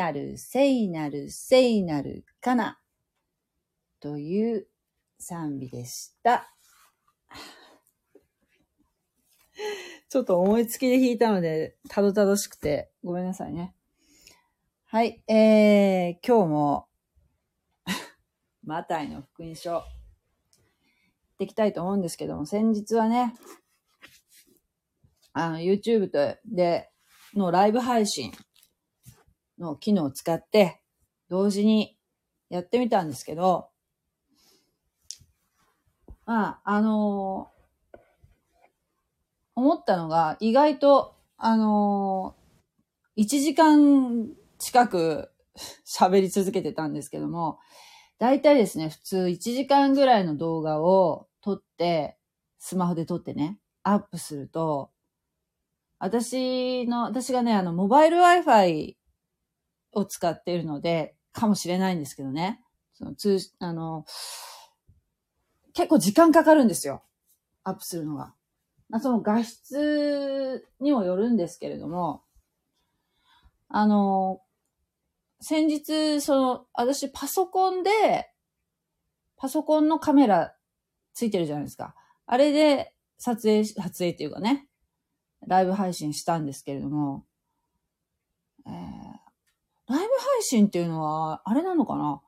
なる聖なる聖なるかなという賛美でした。ちょっと思いつきで弾いたので、たどたどしくて、ごめんなさいね。はい、えー、今日も、マタイの福音書、行っていきたいと思うんですけども、先日はね、あの、YouTube で、のライブ配信の機能を使って、同時にやってみたんですけど、まあ、あの思ったのが、意外と、あの1時間近く 喋り続けてたんですけども、大体ですね、普通1時間ぐらいの動画を撮って、スマホで撮ってね、アップすると、私の、私がね、あの、モバイル Wi-Fi を使っているので、かもしれないんですけどね、その通、あの、結構時間かかるんですよ。アップするのが。まあ、その画質にもよるんですけれども、あの、先日、その、私パソコンで、パソコンのカメラついてるじゃないですか。あれで撮影、撮影っていうかね、ライブ配信したんですけれども、ライブ配信っていうのは、あれなのかな？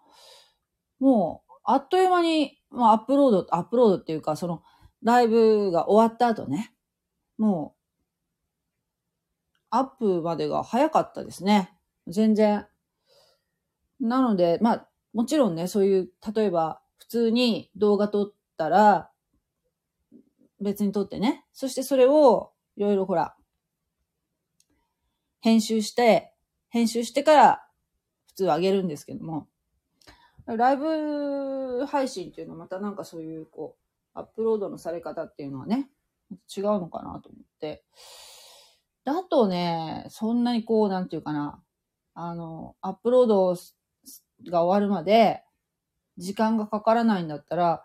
もう、あっという間に、まあ、アップロード、アップロードっていうか、その、ライブが終わった後ね、もう、アップまでが早かったですね。全然。なので、まあ、もちろんね、そういう、例えば、普通に動画撮ったら、別に撮ってね。そしてそれを、いろいろほら、編集して、編集してから、普通上げるんですけども、ライブ配信っていうのはまたなんかそういう、こう、アップロードのされ方っていうのはね、違うのかなと思って。だとね、そんなにこう、なんていうかな、あの、アップロードが終わるまで、時間がかからないんだったら、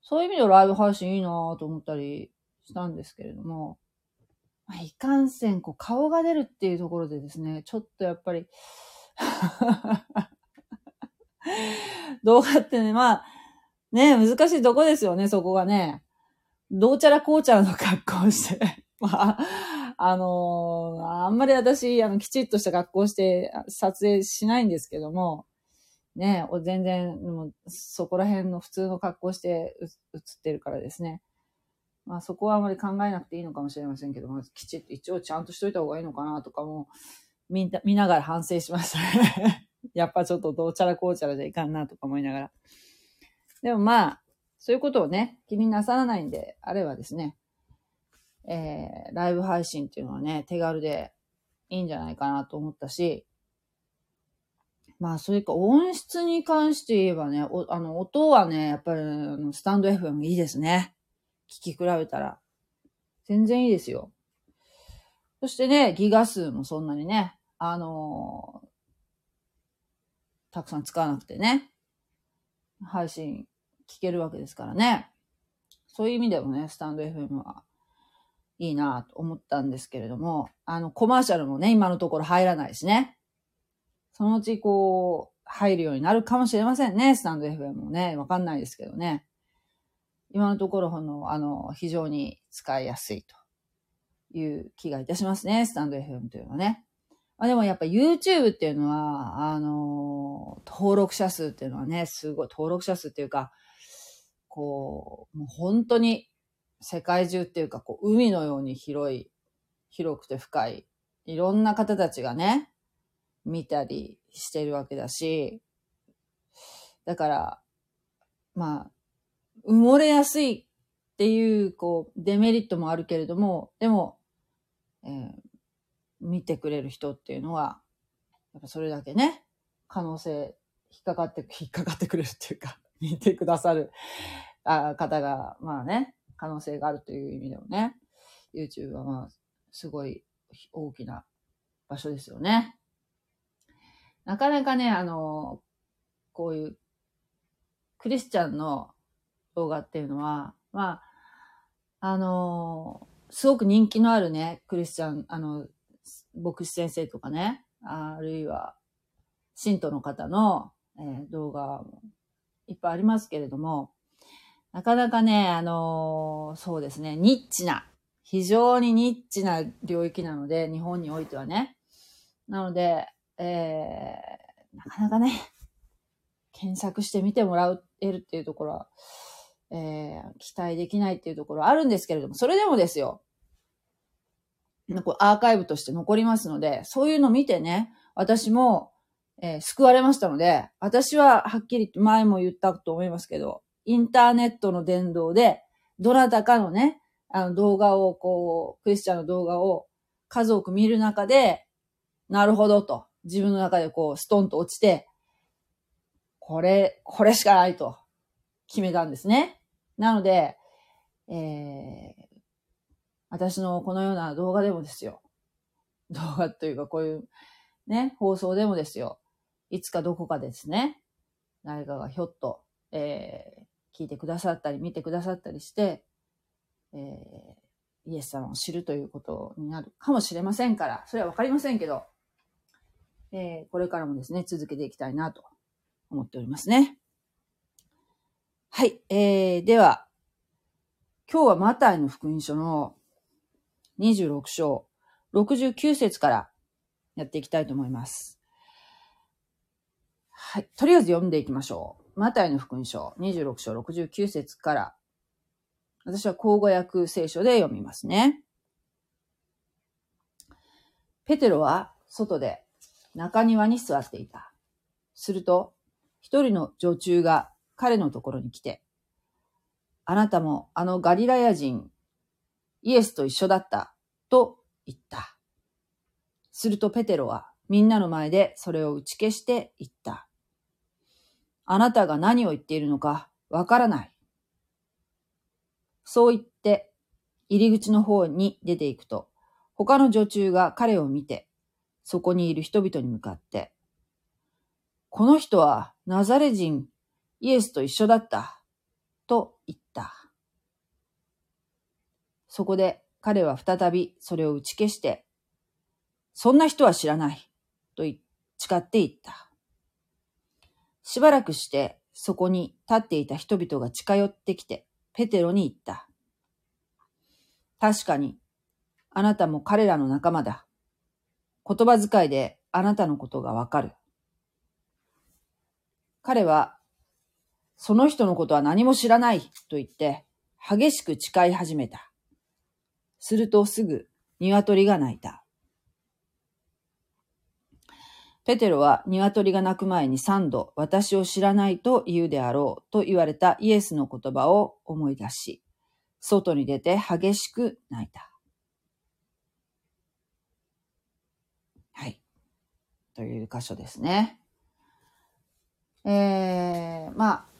そういう意味でライブ配信いいなと思ったりしたんですけれども、まあ、いかんせん、こう、顔が出るっていうところでですね、ちょっとやっぱり 動画ってね、まあ、ね難しいとこですよね、そこがね。どうちゃらこうちゃらの格好して。まあ、あのー、あんまり私、あの、きちっとした格好して撮影しないんですけども、ね全然、もうそこら辺の普通の格好して映ってるからですね。まあそこはあまり考えなくていいのかもしれませんけども、きちっと一応ちゃんとしといた方がいいのかなとかも、見見ながら反省しましたね。やっぱちょっとどうちゃらこうちゃらじゃいかんなとか思いながら。でもまあ、そういうことをね、気になさらないんであればですね、えー、ライブ配信っていうのはね、手軽でいいんじゃないかなと思ったし、まあ、それか音質に関して言えばね、おあの、音はね、やっぱり、スタンド FM いいですね。聞き比べたら。全然いいですよ。そしてね、ギガ数もそんなにね、あのー、たくさん使わなくてね、配信聞けるわけですからね。そういう意味でもね、スタンド FM はいいなと思ったんですけれども、あの、コマーシャルもね、今のところ入らないしね。そのうちこう、入るようになるかもしれませんね、スタンド FM もね。わかんないですけどね。今のところ、ほんの、あの、非常に使いやすいという気がいたしますね、スタンド FM というのはね。あでもやっぱ YouTube っていうのは、あの、登録者数っていうのはね、すごい、登録者数っていうか、こう、もう本当に世界中っていうか、こう、海のように広い、広くて深い、いろんな方たちがね、見たりしてるわけだし、だから、まあ、埋もれやすいっていう、こう、デメリットもあるけれども、でも、えー、見てくれる人っていうのは、やっぱそれだけね、可能性、引っかかって、引っかかってくれるっていうか、見てくださるあ方が、まあね、可能性があるという意味でもね、YouTube はまあ、すごい大きな場所ですよね。なかなかね、あの、こういうクリスチャンの動画っていうのは、まあ、あの、すごく人気のあるね、クリスチャン、あの、牧師先生とかね、あるいは、信徒の方の、えー、動画もいっぱいありますけれども、なかなかね、あのー、そうですね、ニッチな、非常にニッチな領域なので、日本においてはね。なので、えー、なかなかね、検索してみてもらえるっていうところは、えー、期待できないっていうところあるんですけれども、それでもですよ、アーカイブとして残りますので、そういうの見てね、私も、えー、救われましたので、私ははっきり前も言ったと思いますけど、インターネットの伝道で、どなたかのね、あの動画を、こう、クリスチャンの動画を数多く見る中で、なるほどと、自分の中でこう、ストンと落ちて、これ、これしかないと決めたんですね。なので、えー、私のこのような動画でもですよ。動画というかこういうね、放送でもですよ。いつかどこかですね、誰かがひょっと、えー、聞いてくださったり、見てくださったりして、えー、イエス様を知るということになるかもしれませんから、それはわかりませんけど、えー、これからもですね、続けていきたいなと思っておりますね。はい、えー、では、今日はマタイの福音書の26章69節からやっていきたいと思います。はい。とりあえず読んでいきましょう。マタイの福音書26章69節から、私は口語訳聖書で読みますね。ペテロは外で中庭に座っていた。すると、一人の女中が彼のところに来て、あなたもあのガリラヤ人、イエスと一緒だったと言った。するとペテロはみんなの前でそれを打ち消して言った。あなたが何を言っているのかわからない。そう言って入り口の方に出ていくと、他の女中が彼を見て、そこにいる人々に向かって、この人はナザレ人イエスと一緒だった、と言った。そこで彼は再びそれを打ち消して、そんな人は知らない、と誓って言った。しばらくして、そこに立っていた人々が近寄ってきて、ペテロに言った。確かに、あなたも彼らの仲間だ。言葉遣いであなたのことがわかる。彼は、その人のことは何も知らないと言って、激しく誓い始めた。するとすぐ鶏が鳴いた。ペテロは鶏が鳴く前に三度私を知らないと言うであろうと言われたイエスの言葉を思い出し、外に出て激しく泣いた。はい。という箇所ですね。えー、まあ、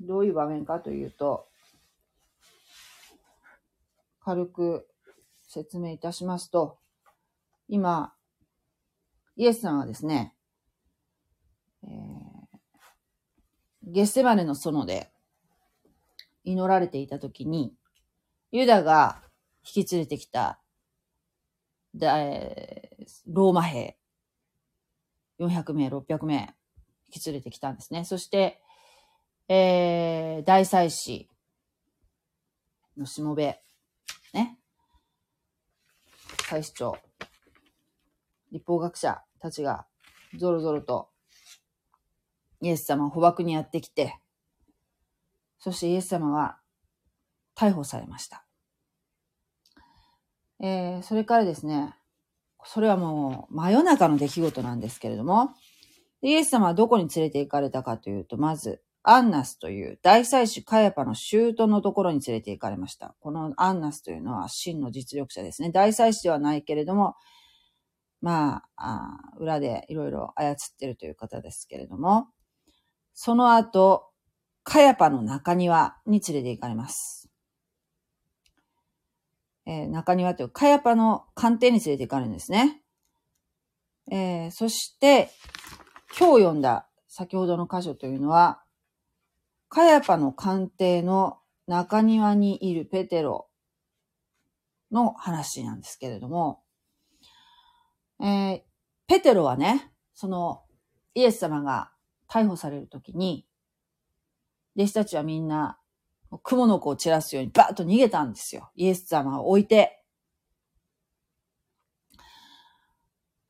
どういう場面かというと、軽く説明いたしますと、今、イエスさんはですね、ゲッセマネの園で祈られていたときに、ユダが引き連れてきた、ローマ兵、400名、600名、引き連れてきたんですね。そして、えー、大祭司のしもべ、ね。祭司長、立法学者たちがぞろぞろとイエス様を捕獲にやってきて、そしてイエス様は逮捕されました。えー、それからですね、それはもう真夜中の出来事なんですけれども、イエス様はどこに連れて行かれたかというと、まず、アンナスという大祭司カヤパの舅のところに連れて行かれました。このアンナスというのは真の実力者ですね。大祭司ではないけれども、まあ、あ裏でいろいろ操ってるという方ですけれども、その後、カヤパの中庭に連れて行かれます。えー、中庭というカヤパの官邸に連れて行かれるんですね。えー、そして、今日読んだ先ほどの箇所というのは、カヤパの官邸の中庭にいるペテロの話なんですけれども、えー、ペテロはね、そのイエス様が逮捕されるときに、弟子たちはみんな、雲の子を散らすようにバーッと逃げたんですよ。イエス様を置いて。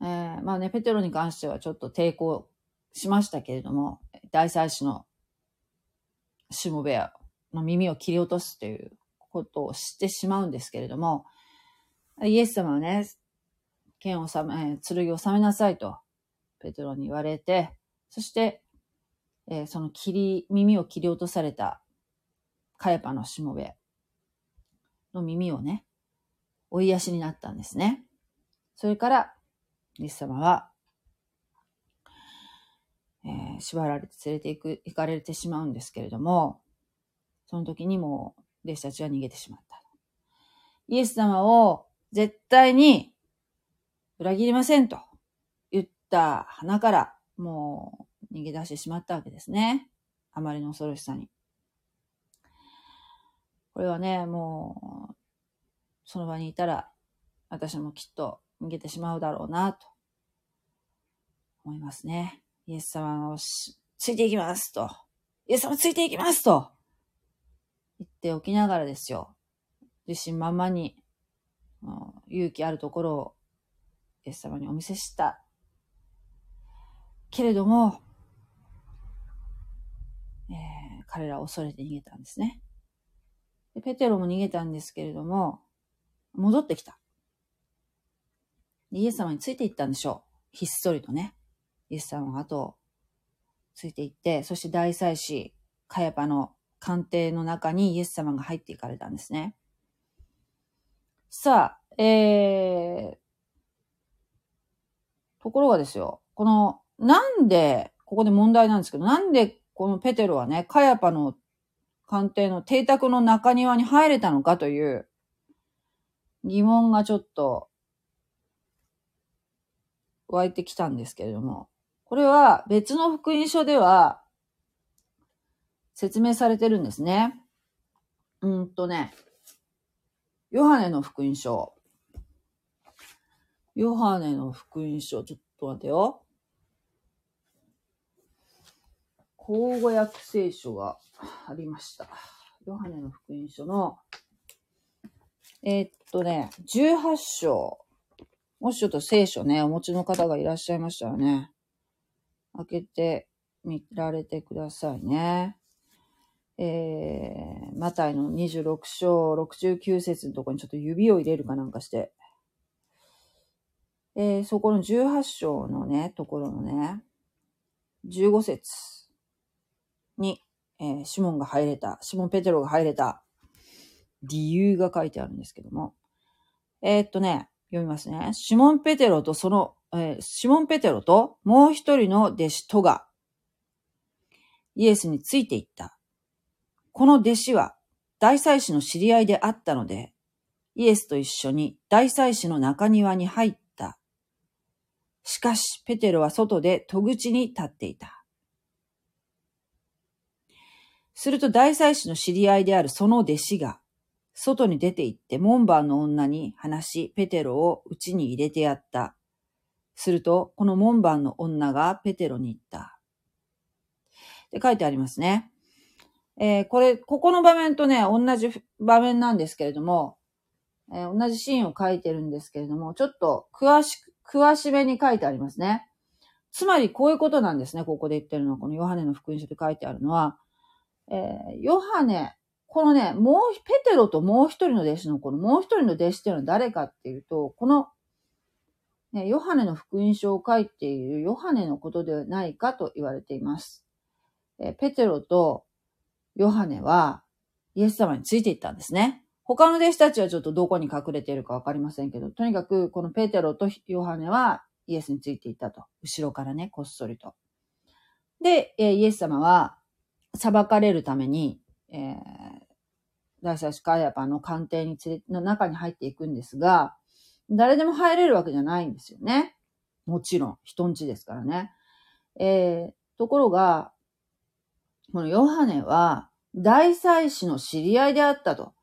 えー、まあね、ペテロに関してはちょっと抵抗しましたけれども、大祭司のしもべの耳を切り落とすということを知ってしまうんですけれども、イエス様はね、剣を収め、剣を収めなさいと、ペテロに言われて、そして、えー、その切り、耳を切り落とされたカヤパのしもべの耳をね、追い足になったんですね。それから、イエス様は、えー、縛られて連れて行く、行かれてしまうんですけれども、その時にも弟子たちは逃げてしまった。イエス様を絶対に裏切りませんと言った花からもう逃げ出してしまったわけですね。あまりの恐ろしさに。これはね、もう、その場にいたら、私もきっと逃げてしまうだろうな、と思いますね。イエス様をついていきますと。イエス様ついていきますと言っておきながらですよ。自信満々に、勇気あるところをイエス様にお見せした。けれども、えー、彼らを恐れて逃げたんですねで。ペテロも逃げたんですけれども、戻ってきた。イエス様についていったんでしょう。ひっそりとね。イエス様が後ついていって、そして大祭司、カヤパの官邸の中にイエス様が入っていかれたんですね。さあ、えー、ところがですよ、この、なんで、ここで問題なんですけど、なんでこのペテロはね、カヤパの官邸の邸宅の中庭に入れたのかという疑問がちょっと湧いてきたんですけれども、これは別の福音書では説明されてるんですね。うんとね、ヨハネの福音書。ヨハネの福音書、ちょっと待ってよ。口語訳聖書がありました。ヨハネの福音書の、えー、っとね、18章。もしちょっと聖書ね、お持ちの方がいらっしゃいましたらね、開けてみられてくださいね。えー、マタイの26章69節のところにちょっと指を入れるかなんかして、えー、そこの18章のね、ところのね、15節に、えー、シモンが入れた、シモン・ペテロが入れた理由が書いてあるんですけども、えー、っとね、読みますね。シモン・ペテロとその、えー、シモン・ペテロともう一人の弟子とが、イエスについていった。この弟子は大祭司の知り合いであったので、イエスと一緒に大祭司の中庭に入ったしかし、ペテロは外で戸口に立っていた。すると大祭司の知り合いであるその弟子が、外に出て行って門番の女に話し、ペテロを家に入れてやった。すると、この門番の女がペテロに言った。って書いてありますね。えー、これ、ここの場面とね、同じ場面なんですけれども、えー、同じシーンを書いてるんですけれども、ちょっと詳しく、詳しめに書いてありますね。つまりこういうことなんですね。ここで言ってるのは、このヨハネの福音書で書いてあるのは、えー、ヨハネ、このね、もう、ペテロともう一人の弟子の、このもう一人の弟子っていうのは誰かっていうと、この、ね、ヨハネの福音書を書いているヨハネのことではないかと言われています。え、ペテロとヨハネはイエス様についていったんですね。他の弟子たちはちょっとどこに隠れているかわかりませんけど、とにかくこのペテロとヨハネはイエスについていったと。後ろからね、こっそりと。で、えイエス様は裁かれるために、えー、大祭司カヤパの官邸に連れ、の中に入っていくんですが、誰でも入れるわけじゃないんですよね。もちろん、人んちですからね。えー、ところが、このヨハネは、大祭司の知り合いであったと。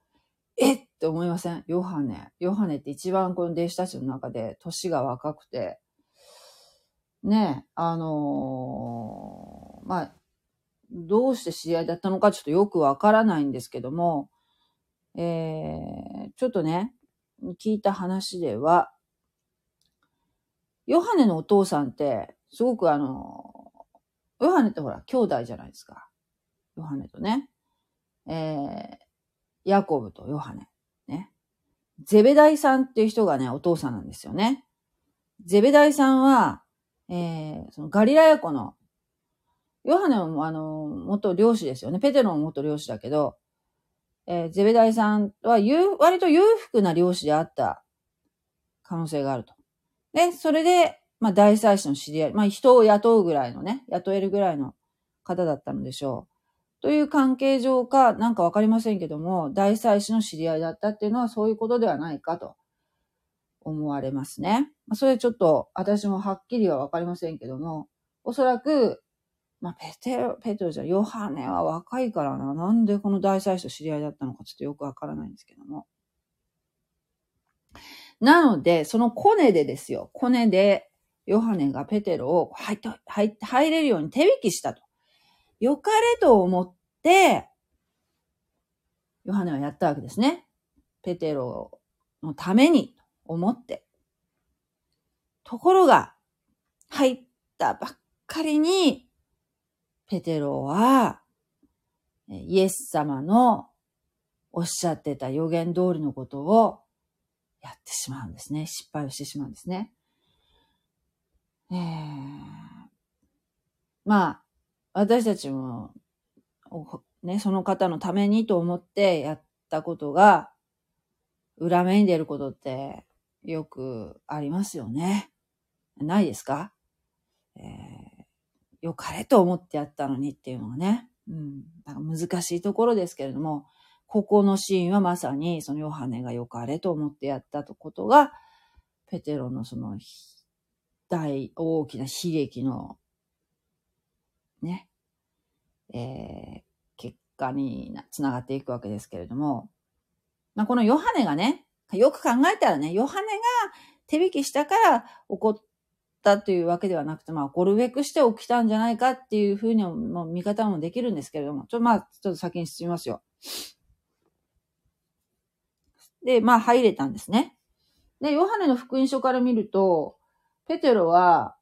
えっ？て思いません？ヨハネ。ヨハネって一番この弟子たちの中で年が若くて、ねえ、あのー、まあ、どうして知り合いだったのかちょっとよくわからないんですけども、えー、ちょっとね、聞いた話では、ヨハネのお父さんって、すごくあの、ヨハネってほら、兄弟じゃないですか。ヨハネとね。えー、ヤコブとヨハネ。ね。ゼベダイさんっていう人がね、お父さんなんですよね。ゼベダイさんは、えー、そのガリラヤ湖の、ヨハネもあの、元漁師ですよね。ペテロも元漁師だけど、えー、ゼベダイさんは言う割と裕福な漁師であった可能性があると。で、それで、まあ大祭司の知り合い、まあ人を雇うぐらいのね、雇えるぐらいの方だったのでしょう。という関係上か、なんかわかりませんけども、大祭司の知り合いだったっていうのはそういうことではないかと思われますね。まそれちょっと私もはっきりはわかりませんけども、おそらく、まあ、ペテロ、ペテロじゃ、ヨハネは若いからな。なんでこの大祭司と知り合いだったのかちょっとよくわからないんですけども。なので、そのコネでですよ。コネで、ヨハネがペテロを入って、入、入れるように手引きしたと。良かれと思って、ヨハネはやったわけですね。ペテロのために思って。ところが、入ったばっかりに、ペテロは、イエス様のおっしゃってた予言通りのことをやってしまうんですね。失敗をしてしまうんですね。えー、まあ、私たちも、ね、その方のためにと思ってやったことが、裏目に出ることってよくありますよね。ないですかえー、よかれと思ってやったのにっていうのがね。うん。なんか難しいところですけれども、ここのシーンはまさにそのヨハネがよかれと思ってやったとことが、ペテロのその大大きな悲劇のね、えー、結果につながっていくわけですけれども、まあ、このヨハネがね、よく考えたらね、ヨハネが手引きしたからったというわけではなくて、まあ、起こるべくして起きたんじゃないかっていうふうにも見方もできるんですけれども、ちょまあ、ちょっと先に進みますよ。で、まあ、入れたんですね。で、ヨハネの福音書から見ると、ペテロは、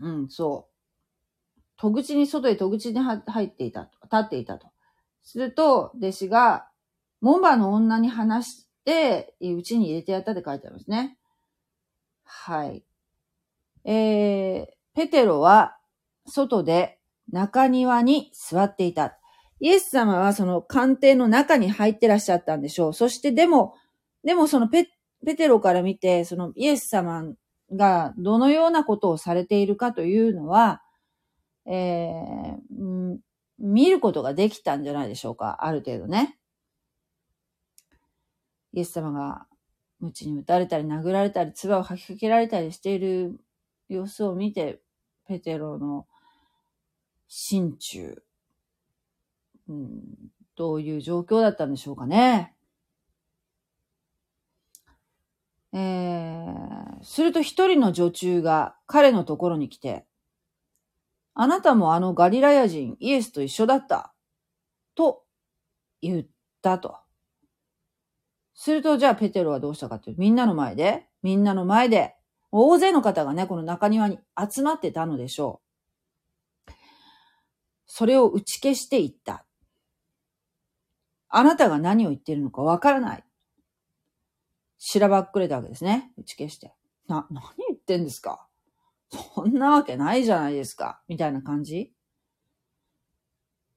うん、そう。戸口に、外へ戸口に入っていたと、立っていたと。すると、弟子が、門番の女に話して、うちに入れてやったって書いてあるんですね。はい。えー、ペテロは、外で中庭に座っていた。イエス様はその官邸の中に入ってらっしゃったんでしょう。そしてでも、でもそのペペテロから見て、そのイエス様がどのようなことをされているかというのは、えー、見ることができたんじゃないでしょうか。ある程度ね。イエス様が鞭に打たれたり殴られたり、唾を吐きかけられたりしている様子を見て、ペテロの心中、うん、どういう状況だったんでしょうかね。えー、すると一人の女中が彼のところに来て、あなたもあのガリラヤ人イエスと一緒だった。と言ったと。するとじゃあペテロはどうしたかっていうみんなの前で、みんなの前で、大勢の方がね、この中庭に集まってたのでしょう。それを打ち消していった。あなたが何を言っているのかわからない。しらばっくれたわけですね。打ち消して。な、何言ってんですかそんなわけないじゃないですか。みたいな感じ。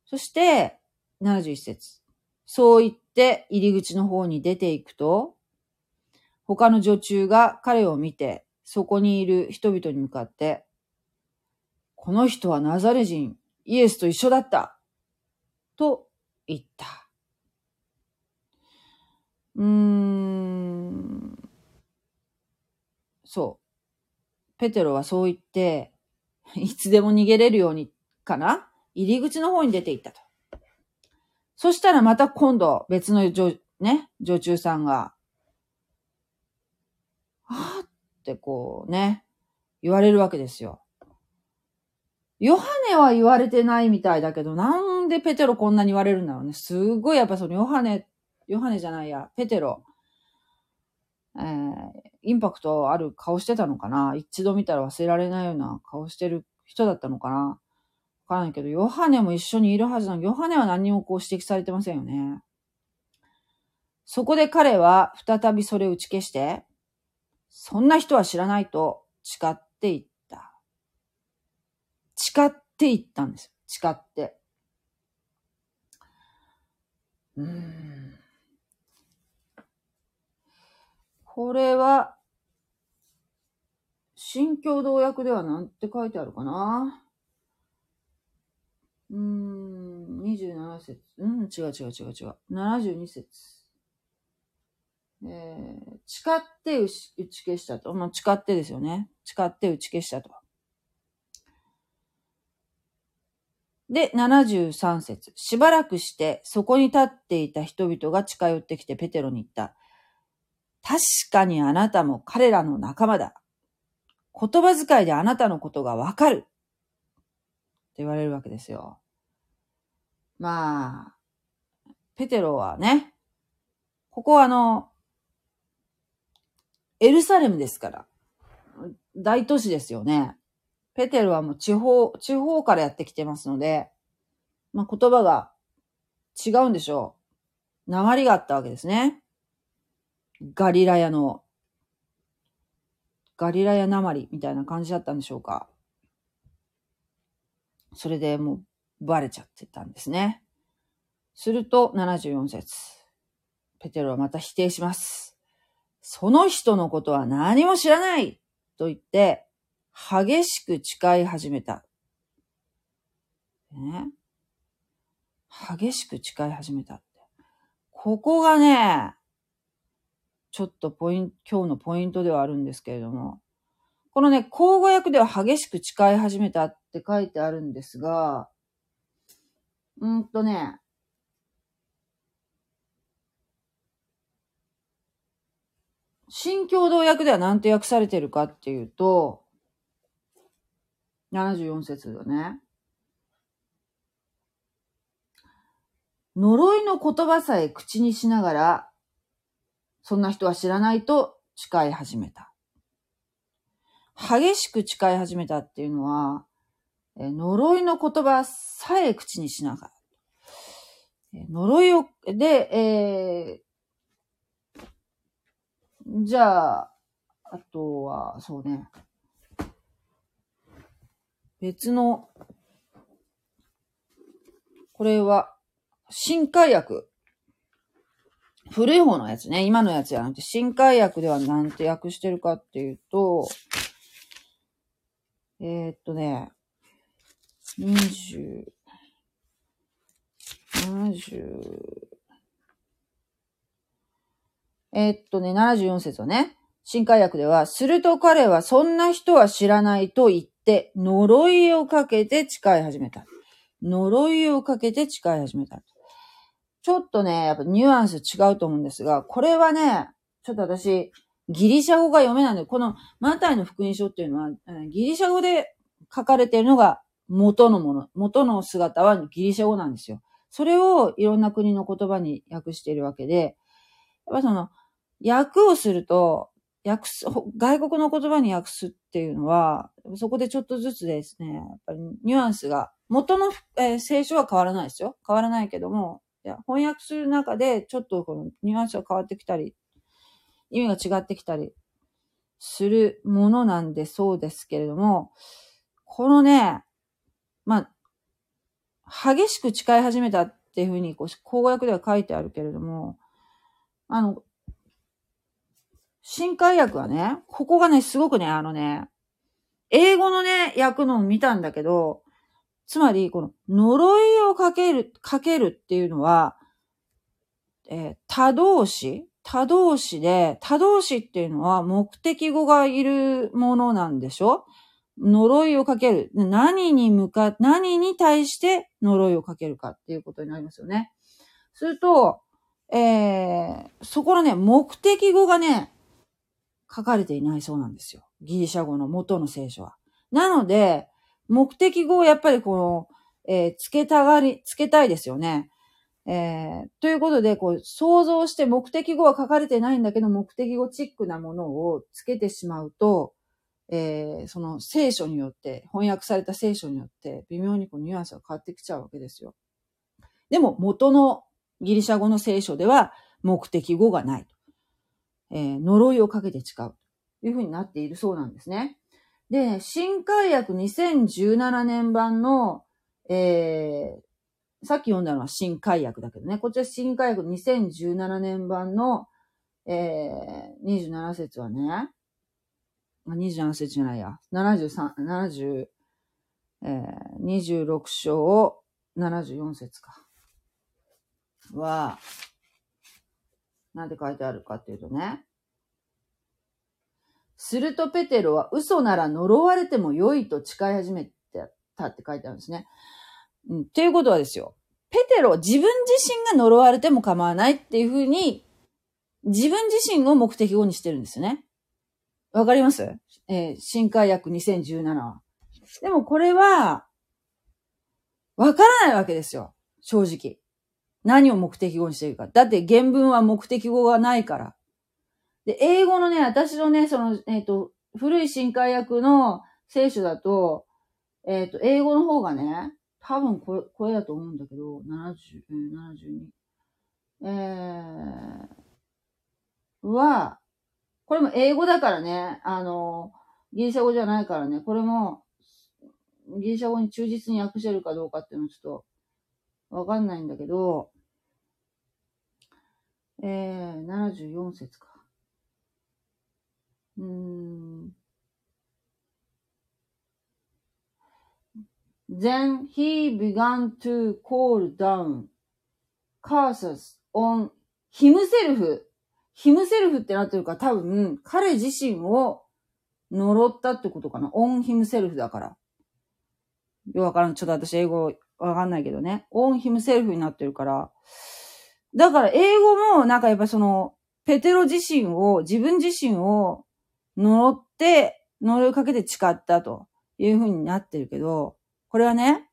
そして、71節。そう言って入り口の方に出ていくと、他の女中が彼を見て、そこにいる人々に向かって、この人はナザレ人、イエスと一緒だった。と言った。うーん。そう。ペテロはそう言って、いつでも逃げれるようにかな？入り口の方に出て行ったと。そしたらまた今度別の女、ね、女中さんが、あってこうね、言われるわけですよ。ヨハネは言われてないみたいだけど、なんでペテロこんなに言われるんだろうね。すごいやっぱそのヨハネ、ヨハネじゃないや、ペテロ。えー、インパクトある顔してたのかな一度見たら忘れられないような顔してる人だったのかなからないけど、ヨハネも一緒にいるはずなの。ヨハネは何もこう指摘されてませんよね。そこで彼は再びそれを打ち消して、そんな人は知らないと誓っていった。誓っていったんです。誓って。うん。これは、新共同訳ではなんて書いてあるかなうーん、27節。うん、違う違う違う違う。72節。えー、誓って打ち消したと。まあ、誓ってですよね。誓って打ち消したと。で、73節。しばらくして、そこに立っていた人々が近寄ってきてペテロに言った。確かにあなたも彼らの仲間だ。言葉遣いであなたのことがわかる。って言われるわけですよ。まあ、ペテロはね、ここはあの、エルサレムですから。大都市ですよね。ペテルはもう地方、地方からやってきてますので、まあ、言葉が違うんでしょう。鉛があったわけですね。ガリラヤの、ガリラヤ鉛みたいな感じだったんでしょうか。それでもうバレちゃってたんですね。すると74節。ペテロはまた否定します。その人のことは何も知らないと言って、激しく誓い始めた。ね。激しく誓い始めたって。ここがね、ちょっとポイント、今日のポイントではあるんですけれども、このね、口語訳では激しく誓い始めたっって書いてあるんですが、うんとね、新共同訳では何て訳されてるかっていうと、74節だね。呪いの言葉さえ口にしながら、そんな人は知らないと誓い始めた。激しく誓い始めたっていうのは、呪いの言葉さえ口にしながら。呪いを、で、えー、じゃあ、あとは、そうね。別の、これは、新海薬。古い方のやつね。今のやつじゃなくて、新海薬ではなんて訳してるかっていうと、えー、っとね、20、70、え、っとね、74節はね、新海薬では、すると彼はそんな人は知らないと言って、呪いをかけて誓い始めた。呪いをかけて誓い始めた。ちょっとね、やっぱニュアンス違うと思うんですが、これはね、ちょっと私、ギリシャ語が読めないので、このマタイの福音書っていうのは、ギリシャ語で書かれているのが元のもの、元の姿はギリシャ語なんですよ。それをいろんな国の言葉に訳しているわけで、やっぱその、訳をすると、訳す、外国の言葉に訳すっていうのは、そこでちょっとずつですね、やっぱりニュアンスが、元の、えー、聖書は変わらないですよ。変わらないけども、翻訳する中でちょっとこのニュアンスが変わってきたり、意味が違ってきたりするものなんでそうですけれども、このね、まあ、激しく誓い始めたっていうふうに、こう、口語訳では書いてあるけれども、あの、新海訳はね、ここがね、すごくね、あのね、英語のね、訳のを見たんだけど、つまり、この呪いをかける、かけるっていうのは、えー、他動詞他動詞で、他動詞っていうのは目的語がいるものなんでしょ？呪いをかける。何に向か、何に対して呪いをかけるかっていうことになりますよね。すると、えー、そこのね、目的語がね、書かれていないそうなんですよ。ギリシャ語の元の聖書は。なので、目的語をやっぱりこの、えー、つけたがり、つけたいですよね。えー、ということで、こう、想像して目的語は書かれてないんだけど、目的語チックなものをつけてしまうと、えー、その聖書によって、翻訳された聖書によって、微妙にこうニュアンスが変わってきちゃうわけですよ。でも、元のギリシャ語の聖書では、目的語がないと。えー、呪いをかけて誓う。というふうになっているそうなんですね。で、新海訳2017年版の、えー、さっき読んだのは新海訳だけどね、こちら新海訳2017年版の、えー、27節はね、27節じゃないや、73、70、えー、26章を74節か。は、なんて書いてあるかっていうとね、するとペテロは嘘なら呪われても良いと誓い始めてたって書いてあるんですね。うん。っていうことはですよ。ペテロ、自分自身が呪われても構わないっていうふうに、自分自身を目的語にしてるんですよね。わかります？えー、新海訳2017は。でもこれは、わからないわけですよ。正直。何を目的語にしているか。だって原文は目的語がないから。で、英語のね、私のね、その、えっ、ー、と、古い新海訳の聖書だと、えっ、ー、と、英語の方がね、多分これ、これだと思うんだけど、70、72。えー、は、これも英語だからね、あの、ギリシャ語じゃないからね、これも、ギリシャ語に忠実に訳してるかどうかっていうのはちょっと、わかんないんだけど、えー、74節か。うん。Then he began to call down curses on himself. Himself ってなってるから多分彼自身を呪ったってことかな。on himself だから。よくわからん。ちょっと私英語わかんないけどね。on himself になってるから。だから英語もなんかやっぱそのペテロ自身を、自分自身を呪って、呪いかけて誓ったというふうになってるけど、これはね、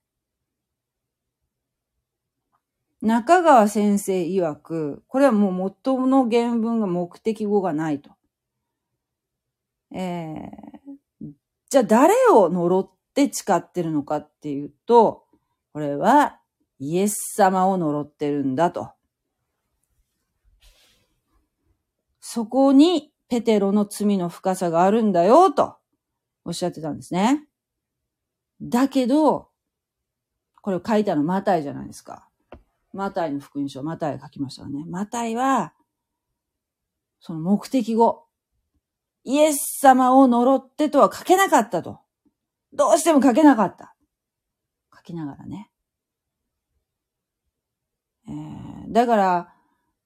中川先生曰く、これはもう元の原文が目的語がないと。えー、じゃあ誰を呪って誓ってるのかっていうと、これはイエス様を呪ってるんだと。そこにペテロの罪の深さがあるんだよ、とおっしゃってたんですね。だけど、これを書いたのマタイじゃないですか。マタイの福音書、マタイ書きましたね。マタイは、その目的語、イエス様を呪ってとは書けなかったと。どうしても書けなかった。書きながらね。えー、だから、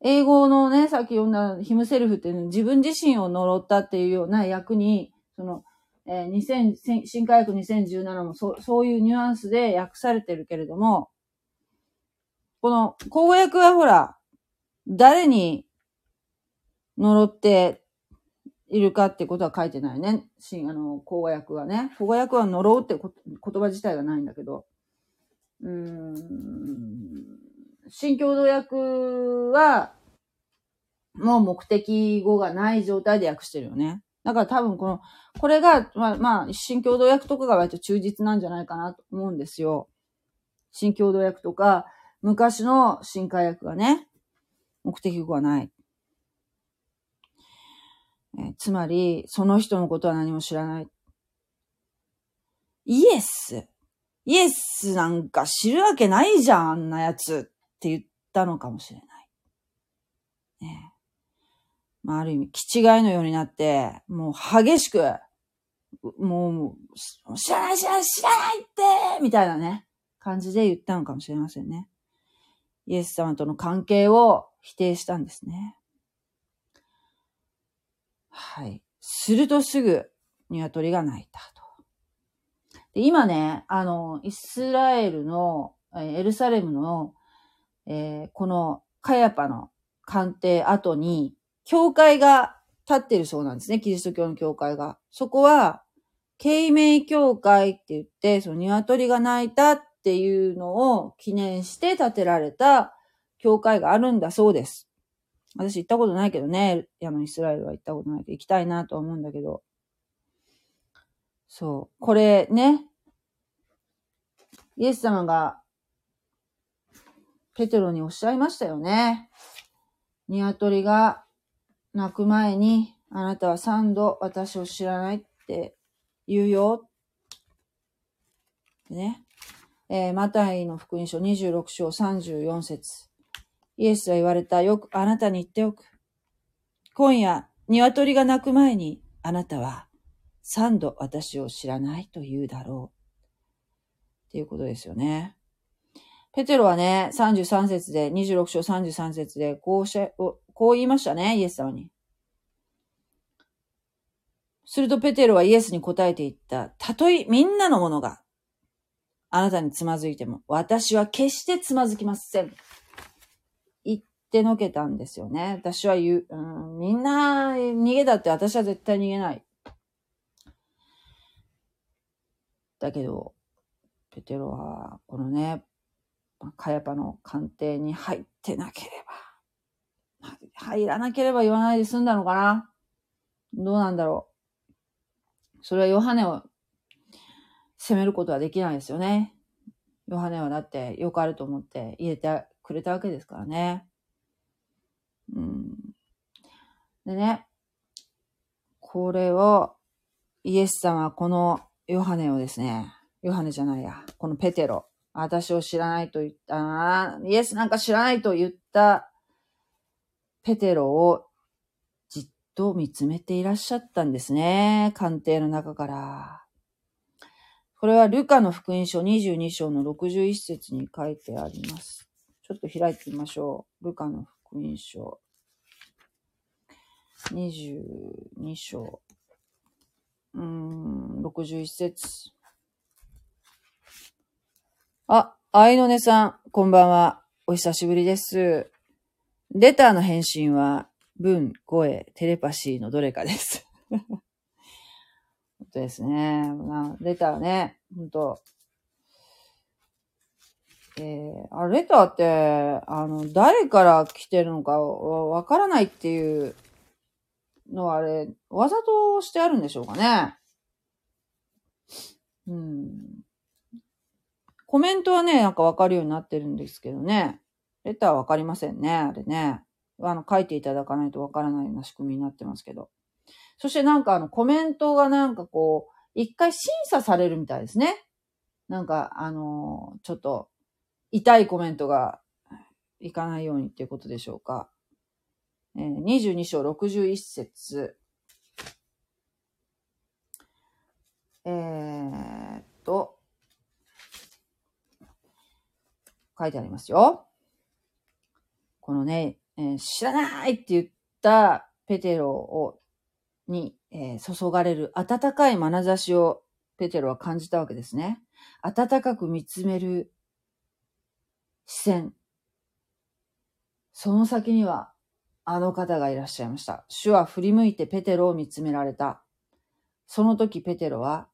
英語のね、さっき読んだヒムセルフっていうの自分自身を呪ったっていうような役に、その、えー、2000、新科学2017もそそういうニュアンスで訳されてるけれども、この公訳はほら、誰に呪っているかってことは書いてないね。新、あの、公訳はね。公訳は呪うって言葉自体がないんだけど、うん、新共同訳は、もう目的語がない状態で訳してるよね。だから多分この、これが、まあ、まあ、新共同訳とかが割と忠実なんじゃないかなと思うんですよ。新共同訳とか、昔の新海訳がね、目的語がない。えつまり、その人のことは何も知らない。イエスイエスなんか知るわけないじゃん、あんなやつ。って言ったのかもしれない。ねまあ、ある意味、気違いのようになって、もう激しく、もう、知らない知らない知らないってみたいなね、感じで言ったのかもしれませんね。イエス様との関係を否定したんですね。はい。するとすぐ、鶏が鳴いたと。で今ね、あの、イスラエルの、エルサレムの、えー、このカヤパの官邸後に、教会が立ってるそうなんですね。キリスト教の教会が。そこは、慶明教会って言って、その鶏が鳴いたっっていうのを記念して建てられた教会があるんだそうです。私行ったことないけどね、あのイスラエルは行ったことないけど、行きたいなと思うんだけど。そう。これね、イエス様がペテロにおっしゃいましたよね。鶏が泣く前に、あなたは三度私を知らないって言うよ。ね。えー、マタイの福音書26章34節イエスは言われた。よくあなたに言っておく。今夜、鶏が鳴く前に、あなたは三度私を知らないと言うだろう。っていうことですよね。ペテロはね、33節で、26章33節で、こうしゃこう言いましたね、イエス様に。するとペテロはイエスに答えて言った。たとえみんなのものがあなたにつまずいても、私は決してつまずきません。言ってのけたんですよね。私は言う、うん、みんな逃げだって私は絶対逃げない。だけど、ペテロは、このね、カヤパの官邸に入ってなければ、入らなければ言わないで済んだのかなどうなんだろう。それはヨハネを責めることはできないですよね。ヨハネはだってよくあると思って入れてくれたわけですからね。うん。でね、これを、イエス様はこのヨハネをですね、ヨハネじゃないや、このペテロ、私を知らないと言ったな、イエスなんか知らないと言ったペテロをじっと見つめていらっしゃったんですね。官邸の中から。これはルカの福音書22章の61節に書いてあります。ちょっと開いてみましょう。ルカの福音書22章。うーん、61節。あ、愛のねさん、こんばんは。お久しぶりですレターの返信は、文、声、テレパシーのどれかです。本当ですね。まあ、レターね、本当えー、あ、レターって、あの、誰から来てるのかわからないっていうのはあれ、わざとしてあるんでしょうかね。うん。コメントはね、なんかわかるようになってるんですけどね。レターはわかりませんね、あれね。あの、書いていただかないとわからないような仕組みになってますけど。そしてなんかあのコメントがなんかこう、一回審査されるみたいですね。なんかあのちょっと痛いコメントがいかないようにっていうことでしょうか。えー、22章61節えー、っと、書いてありますよ。このね、えー、知らないって言ったペテロをに、えー、注がれる温かい眼差しをペテロは感じたわけですね。温かく見つめる視線。その先にはあの方がいらっしゃいました。主は振り向いてペテロを見つめられた。その時ペテロは、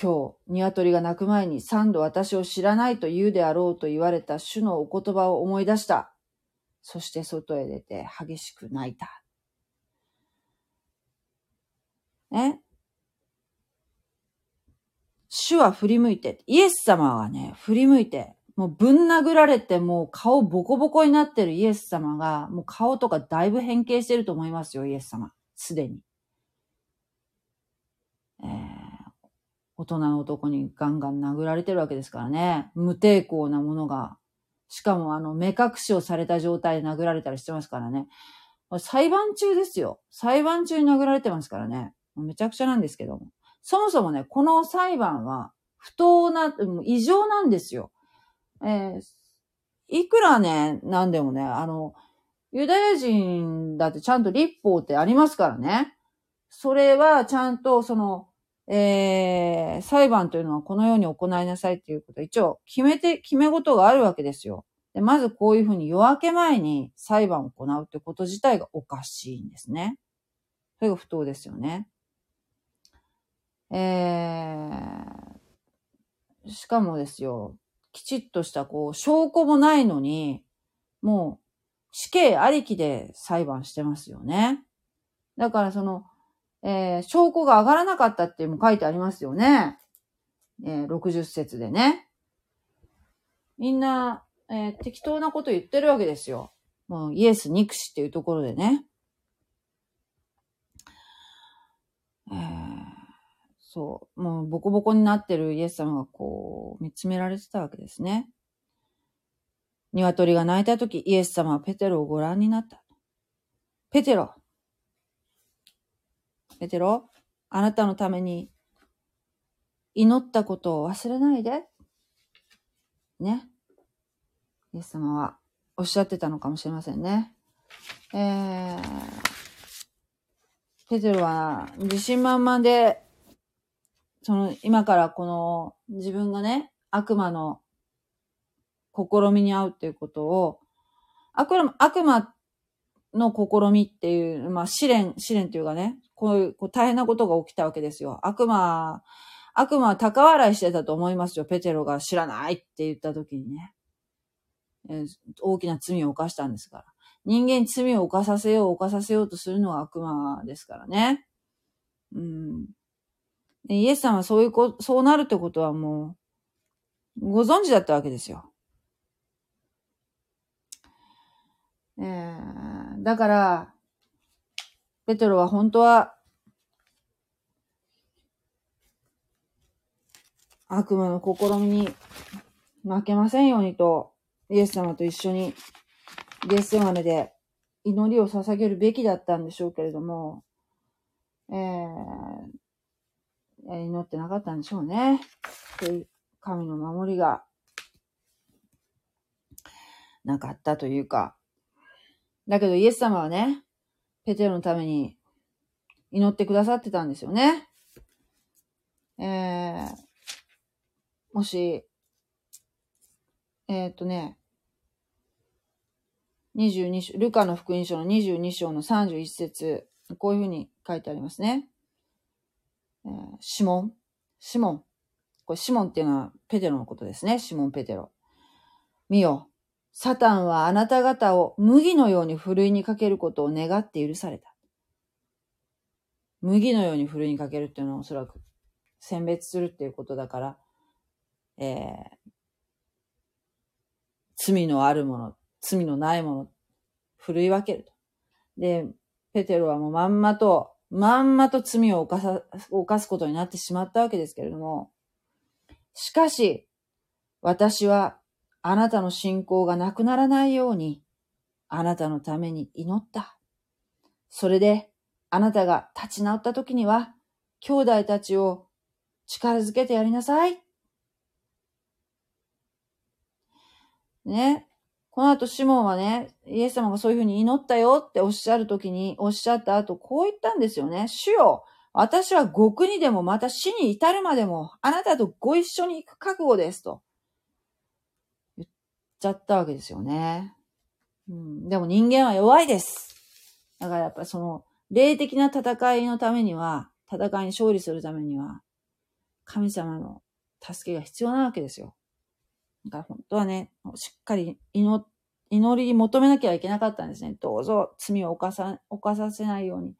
今日、鶏が鳴く前に三度私を知らないと言うであろうと言われた主のお言葉を思い出した。そして外へ出て激しく泣いた。ね。主は振り向いて、イエス様はね、振り向いて、もうぶん殴られてもう顔ボコボコになってるイエス様が、もう顔とかだいぶ変形してると思いますよ、イエス様。すでに。えー、大人の男にガンガン殴られてるわけですからね。無抵抗なものがしかもあの、目隠しをされた状態で殴られたりしてますからね。裁判中ですよ。裁判中に殴られてますからね。めちゃくちゃなんですけども。そもそもね、この裁判は不当な、異常なんですよ。えー、いくらね、なんでもね、あの、ユダヤ人だってちゃんと立法ってありますからね。それはちゃんとその、えー、裁判というのはこのように行いなさいっていうこと一応決めて、決め事があるわけですよ。でまずこういうふうに夜明け前に裁判を行うってこと自体がおかしいんですね。それが不当ですよね。えー、しかもですよ、きちっとしたこう証拠もないのに、もう死刑ありきで裁判してますよね。だからその、えー、証拠が上がらなかったっても書いてありますよね。えー、60節でね。みんな、えー、適当なこと言ってるわけですよ。もうイエス憎しっていうところでね。えー、そう。もうボコボコになってるイエス様がこう見つめられてたわけですね。鶏が鳴いたとき、イエス様はペテロをご覧になった。ペテロ。ペテロ、あなたのために祈ったことを忘れないで。ね。イエス様はおっしゃってたのかもしれませんね。えー、ペテロは自信満々で、その、今からこの自分がね、悪魔の試みに遭うっていうことを、悪魔、悪魔の試みっていう、まあ試練、試練っていうかね、こういうこう大変なことが起きたわけですよ。悪魔、悪魔は高笑いしてたと思いますよ。ペテロが知らないって言った時にね。え、大きな罪を犯したんですから。人間に罪を犯させよう、犯させようとするのが悪魔ですからね。うん。イエスさんはそういうこ、そうなるってことはもう、ご存知だったわけですよ。えー、だから、ペトロは本当は、悪魔の試みに負けませんようにと、イエス様と一緒に、イエス様で祈りを捧げるべきだったんでしょうけれども、えー、祈ってなかったんでしょうね。神の守りがなかったというか、だけどイエス様はね、ペテロのために祈ってくださってたんですよね。えー、もし、えー、っとね、22章、ルカの福音書の22章の31節こういうふうに書いてありますね。えー、シモン。シモン。これシモンっていうのはペテロのことですね。シモン・ペテロ。見よ。サタンはあなた方を麦のようにふるいにかけることを願って許された。麦のようにふるいにかけるっていうのはおそらく選別するっていうことだから、えー、罪のあるもの、罪のないもの、ふるい分けると。で、ペテロはもうまんまと、まんまと罪を犯さ、犯すことになってしまったわけですけれども、しかし、私はあなたの信仰がなくならないように、あなたのために祈った。それで、あなたが立ち直った時には、兄弟たちを力づけてやりなさい。ね。この後、シモンはね、イエス様がそういうふうに祈ったよっておっしゃるときに、おっしゃった後、こう言ったんですよね。主よ、私は極にでもまた死に至るまでも、あなたとご一緒に行く覚悟ですと。ちゃったわけですよね。うん、でも人間は弱いです。だからやっぱその、霊的な戦いのためには、戦いに勝利するためには、神様の助けが必要なわけですよ。だから本当はね、しっかり祈、祈り求めなきゃいけなかったんですね。どうぞ罪を犯さ、犯させないように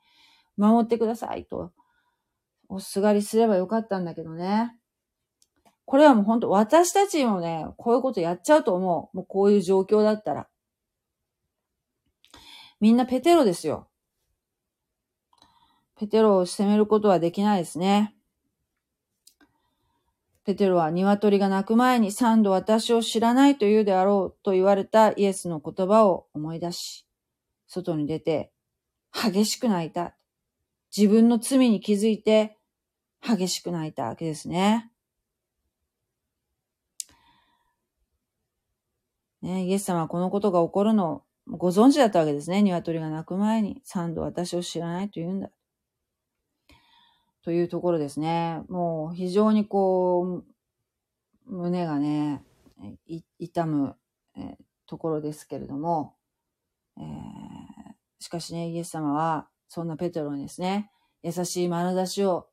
守ってくださいと、おすがりすればよかったんだけどね。これはもう本当、私たちもね、こういうことやっちゃうと思う。もうこういう状況だったら。みんなペテロですよ。ペテロを責めることはできないですね。ペテロは鶏が鳴く前に三度私を知らないと言うであろうと言われたイエスの言葉を思い出し、外に出て激しく泣いた。自分の罪に気づいて激しく泣いたわけですね。ね、イエス様はこのことが起こるのをご存知だったわけですね。鶏が鳴く前に三度私を知らないと言うんだ。というところですね。もう非常にこう、胸がね、痛む、え、ところですけれども、えー、しかしね、イエス様は、そんなペテロにですね、優しい眼差しを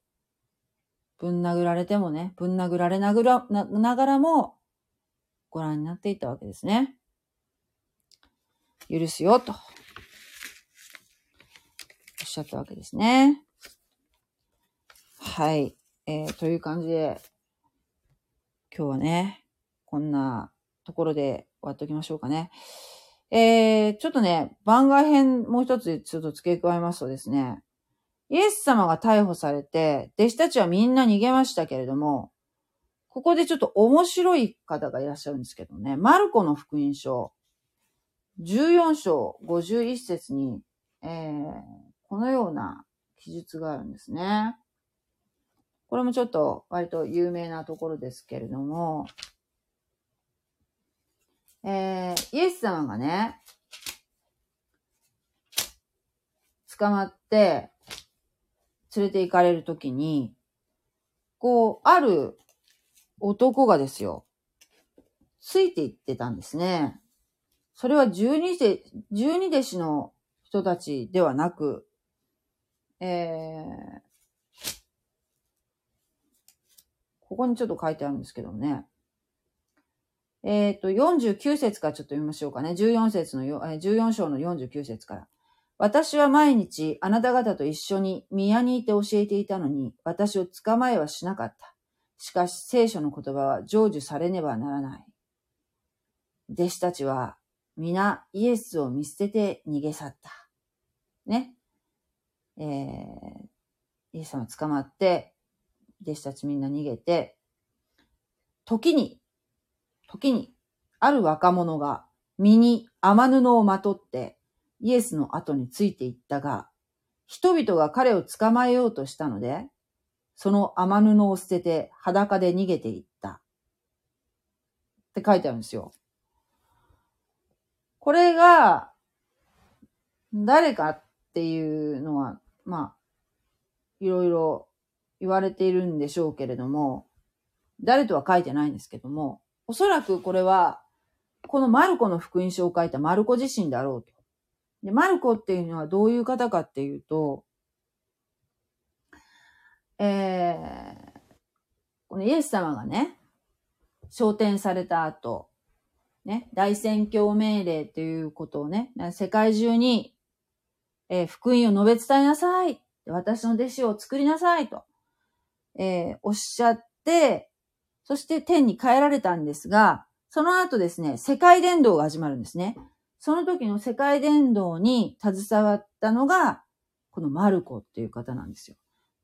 ぶん殴られてもね、ぶん殴られながらながらもご覧になっていたわけですね。許すよ、と。おっしゃったわけですね。はい。えー、という感じで、今日はね、こんなところで終わっておきましょうかね。えー、ちょっとね、番外編もう一つちょっと付け加えますとですね、イエス様が逮捕されて、弟子たちはみんな逃げましたけれども、ここでちょっと面白い方がいらっしゃるんですけどね、マルコの福音書、14章51節に、えー、このような記述があるんですね。これもちょっと割と有名なところですけれども、えー、イエス様がね、捕まって連れて行かれるときに、こう、ある男がですよ、ついて行ってたんですね。それは十二で、十二弟子の人たちではなく、えー、ここにちょっと書いてあるんですけどね。えっ、ー、と、49節からちょっと読みましょうかね。14節の、14章の49節から。私は毎日あなた方と一緒に宮にいて教えていたのに、私を捕まえはしなかった。しかし聖書の言葉は成就されねばならない。弟子たちは皆イエスを見捨てて逃げ去った。ね。えー、イエス様捕まって、弟子たちみんな逃げて、時に、時に、ある若者が身に雨布をまとってイエスの後についていったが、人々が彼を捕まえようとしたので、その雨布を捨てて裸で逃げていった。って書いてあるんですよ。これが、誰かっていうのは、まあ、いろいろ言われているんでしょうけれども、誰とは書いてないんですけども、おそらくこれは、このマルコの福音書を書いたマルコ自身だろうと。で、マルコっていうのはどういう方かっていうと、えー、このイエス様がね、昇天された後、ね、大宣教命令っていうことをね、世界中に、えー、福音を述べ伝えなさい。私の弟子を作りなさいと、えー、おっしゃって、そして天に帰られたんですが、その後ですね、世界伝道が始まるんですね。その時の世界伝道に携わったのが、このマルコっていう方なんですよ。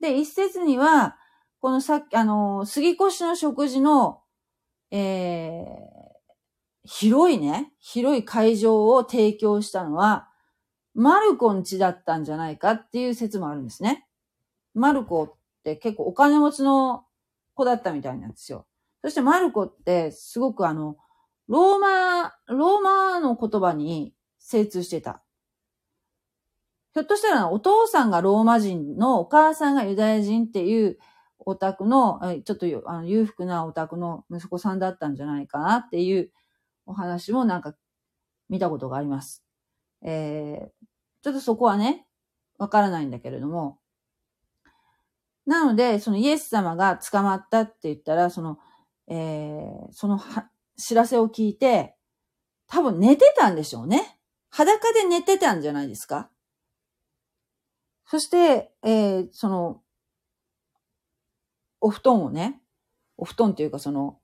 で、一説には、このさっき、あの、杉越の食事の、えー、広いね、広い会場を提供したのは、マルコん家だったんじゃないかっていう説もあるんですね。マルコって結構お金持ちの子だったみたいなんですよ。そしてマルコってすごくあの、ローマ、ローマの言葉に精通してた。ひょっとしたらお父さんがローマ人のお母さんがユダヤ人っていうオタクの、ちょっとあの裕福なオタクの息子さんだったんじゃないかなっていうお話もなんか見たことがあります。えー、ちょっとそこはね、わからないんだけれども、なので、そのイエス様が捕まったって言ったら、その、えー、その知らせを聞いて、多分寝てたんでしょうね。裸で寝てたんじゃないですかそして、えー、その、お布団をね、お布団っていうかその、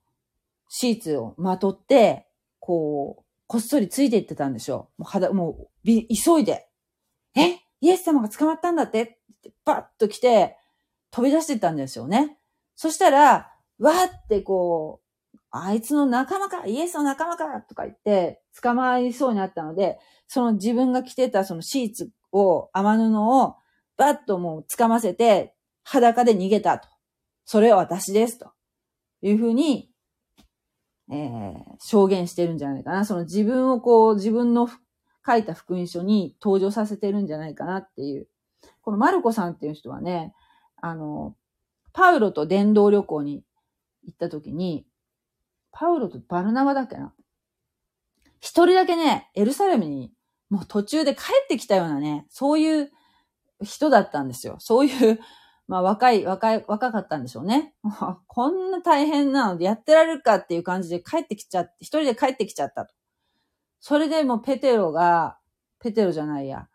シーツをまとって、こう、こっそりついていってたんでしょう。もう、肌、もう、急いで。え？イエス様が捕まったんだって？ってバッと来て、飛び出していったんですよね。そしたら、わーってこう、あいつの仲間か？イエスの仲間か？とか言って、捕まりそうになったので、その自分が着てたそのシーツを、雨布を、バッともう掴ませて、裸で逃げたと。それは私です。というふうにえー、証言してるんじゃないかな。その自分をこう、自分の書いた福音書に登場させてるんじゃないかなっていう。このマルコさんっていう人はね、あの、パウロと伝道旅行に行った時に、パウロとバルナバだっけな。一人だけね、エルサレムにもう途中で帰ってきたようなね、そういう人だったんですよ。そういう、まあ若い、若い、若かったんでしょうね。こんな大変なのでやってられるかっていう感じで帰ってきちゃって、一人で帰ってきちゃったと。それでもペテロが、ペテロじゃないや、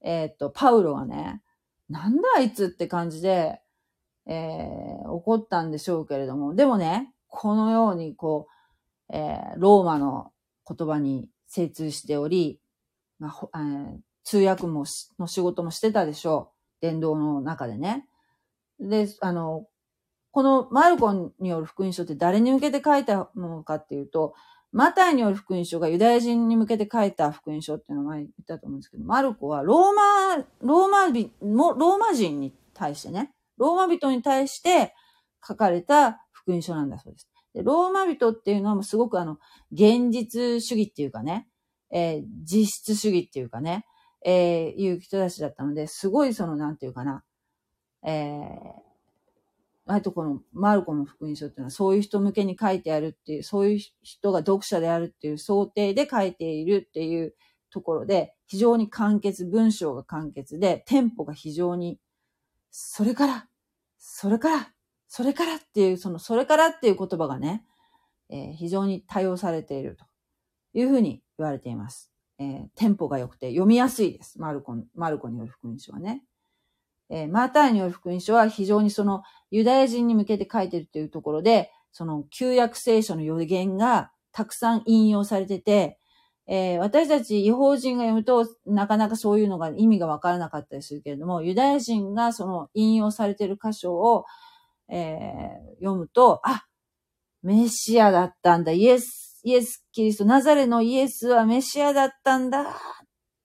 えっ、と、パウロがね、なんだあいつって感じで、えー、怒ったんでしょうけれども、でもね、このようにこう、えー、ローマの言葉に精通しており、まあえー、通訳もの仕事もしてたでしょう。伝道の中でね。で、あの、このマルコによる福音書って誰に向けて書いたものかっていうと、マタイによる福音書がユダヤ人に向けて書いた福音書っていうのを前言ったと思うんですけど、マルコはローマ、ローマ人、ローマ人に対してね、ローマ人に対して書かれた福音書なんだそうです。でローマ人っていうのはすごくあの、現実主義っていうかね、えー、実質主義っていうかね、えー、いう人たちだったので、すごいその、なんていうかな、えー、割とこのマルコの福音書っていうのはそういう人向けに書いてあるっていう、そういう人が読者であるっていう想定で書いているっていうところで、非常に簡潔、文章が簡潔で、テンポが非常に、それから、それから、それからっていう、その、それからっていう言葉がね、えー、非常に多用されているというふうに言われています。えー、テンポが良くて読みやすいです。マルコ、マルコによる福音書はね。えー、マータイによる福音書は非常にそのユダヤ人に向けて書いてるというところで、その旧約聖書の予言がたくさん引用されてて、えー、私たち違法人が読むとなかなかそういうのが意味がわからなかったりするけれども、ユダヤ人がその引用されてる箇所を、えー、読むと、あ、メシアだったんだ、イエス、イエス・キリスト、ナザレのイエスはメシアだったんだっ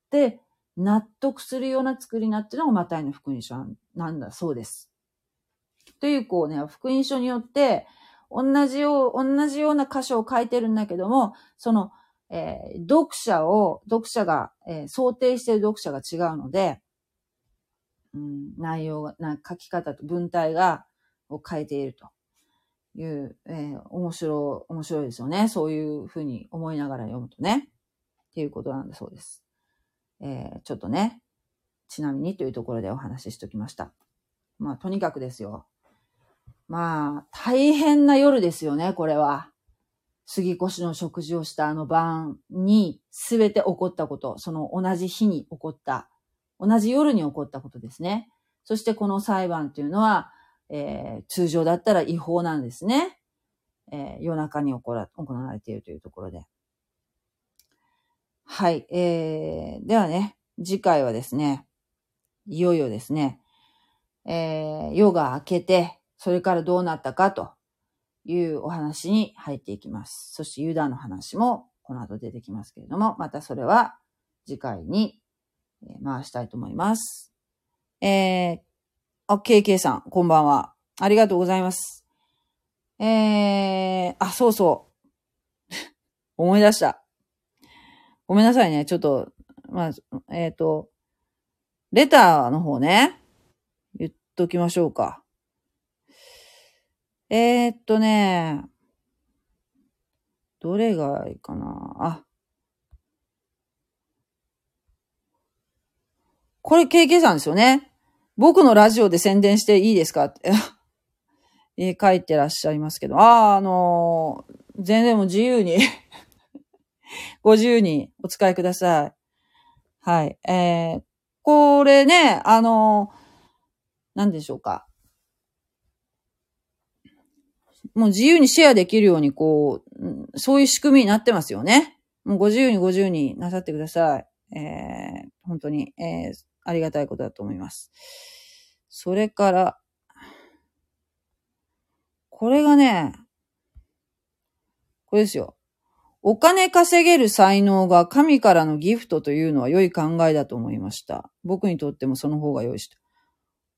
て納得するような作りになっているのがマタイの福音書なんだそうです。という、こうね、福音書によって、同じよう、同じような箇所を書いてるんだけども、その、えー、読者を、読者が、えー、想定している読者が違うので、うん、内容が、な書き方と文体が、を変えているという、えー、面白い、面白いですよね。そういうふうに思いながら読むとね。っていうことなんだそうです。えー、ちょっとね、ちなみにというところでお話ししときました。まあ、とにかくですよ。まあ、大変な夜ですよね、これは。杉越の食事をしたあの晩に全て起こったこと、その同じ日に起こった、同じ夜に起こったことですね。そしてこの裁判というのは、えー、通常だったら違法なんですね。えー、夜中に行われているというところで。はい。えー、ではね、次回はですね、いよいよですね、えー、夜が明けて、それからどうなったかというお話に入っていきます。そしてユダの話もこの後出てきますけれども、またそれは次回に回したいと思います。えー、あ、KK さん、こんばんは。ありがとうございます。えー、あ、そうそう。思い出した。ごめんなさいね。ちょっと、まあ、えっ、ー、と、レターの方ね、言っときましょうか。えー、っとね、どれがいいかなあ。これ KK さんですよね。僕のラジオで宣伝していいですか？っ て。え書いてらっしゃいますけど。ああ、あのー、全然も自由に ご自由にお使いください。はい。えー、これね、あの、何でしょうか。もう自由にシェアできるように、こう、そういう仕組みになってますよね。もうご自由にご自由になさってください。えー、本当に、えー、ありがたいことだと思います。それから、これがね、これですよ。お金稼げる才能が神からのギフトというのは良い考えだと思いました。僕にとってもその方が良いし。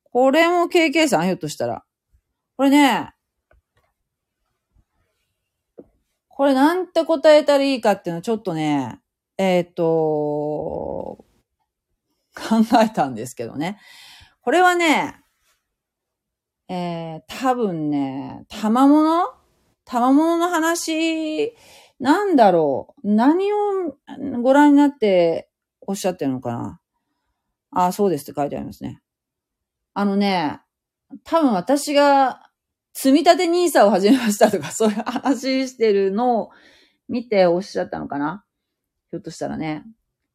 これも KK さん、ひょっとしたら。これね、これなんて答えたらいいかっていうのはちょっとね、えっ、と、考えたんですけどね。これはね、えー、多分ね、賜物？賜物の話、なんだろう？何をご覧になっておっしゃってるのかな？ああ、そうですって書いてありますね。あのね、多分私が積み立て NISA を始めましたとか、そういう話してるのを見ておっしゃったのかな？ひょっとしたらね。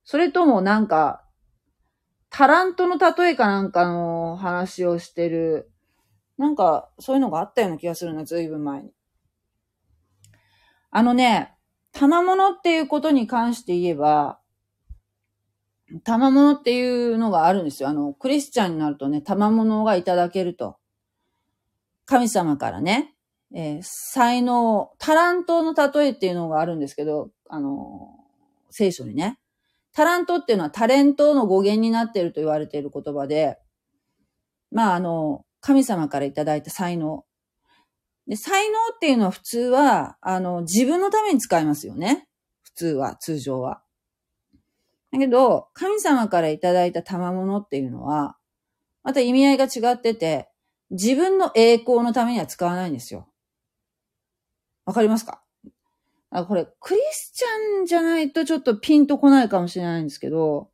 それともなんか、タラントの例えかなんかの話をしてる、なんか、そういうのがあったような気がするな、ずいぶん前に。あのね、賜物っていうことに関して言えば、賜物っていうのがあるんですよ。あの、クリスチャンになるとね、賜物がいただけると。神様からね、えー、才能、タラントの例えっていうのがあるんですけど、あの、聖書にね。タラントっていうのはタレントの語源になっていると言われている言葉で、まあ、あの、神様からいただいた才能。で、才能っていうのは普通は、あの、自分のために使いますよね。普通は、通常は。だけど、神様からいただいた賜物っていうのは、また意味合いが違ってて、自分の栄光のためには使わないんですよ。わかりますか？あこれ、クリスチャンじゃないとちょっとピンとこないかもしれないんですけど、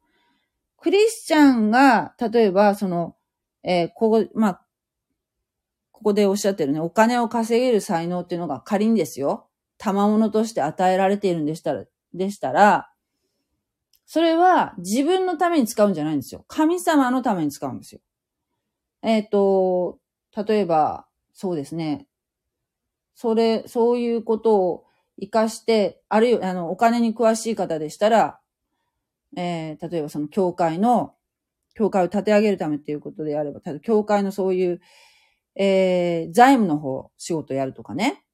クリスチャンが、例えば、その、えー、ここ、まあ、ここでおっしゃってるね、お金を稼げる才能っていうのが仮にですよ、賜物として与えられているんでしたら、でしたら、それは自分のために使うんじゃないんですよ。神様のために使うんですよ。えっ、ー、と、例えば、そうですね。それ、そういうことを活かして、あるいは、あの、お金に詳しい方でしたら、えー、例えばその教会の、教会を立て上げるためっていうことであれば、ただ教会のそういう、えー、財務の方、仕事やるとかね。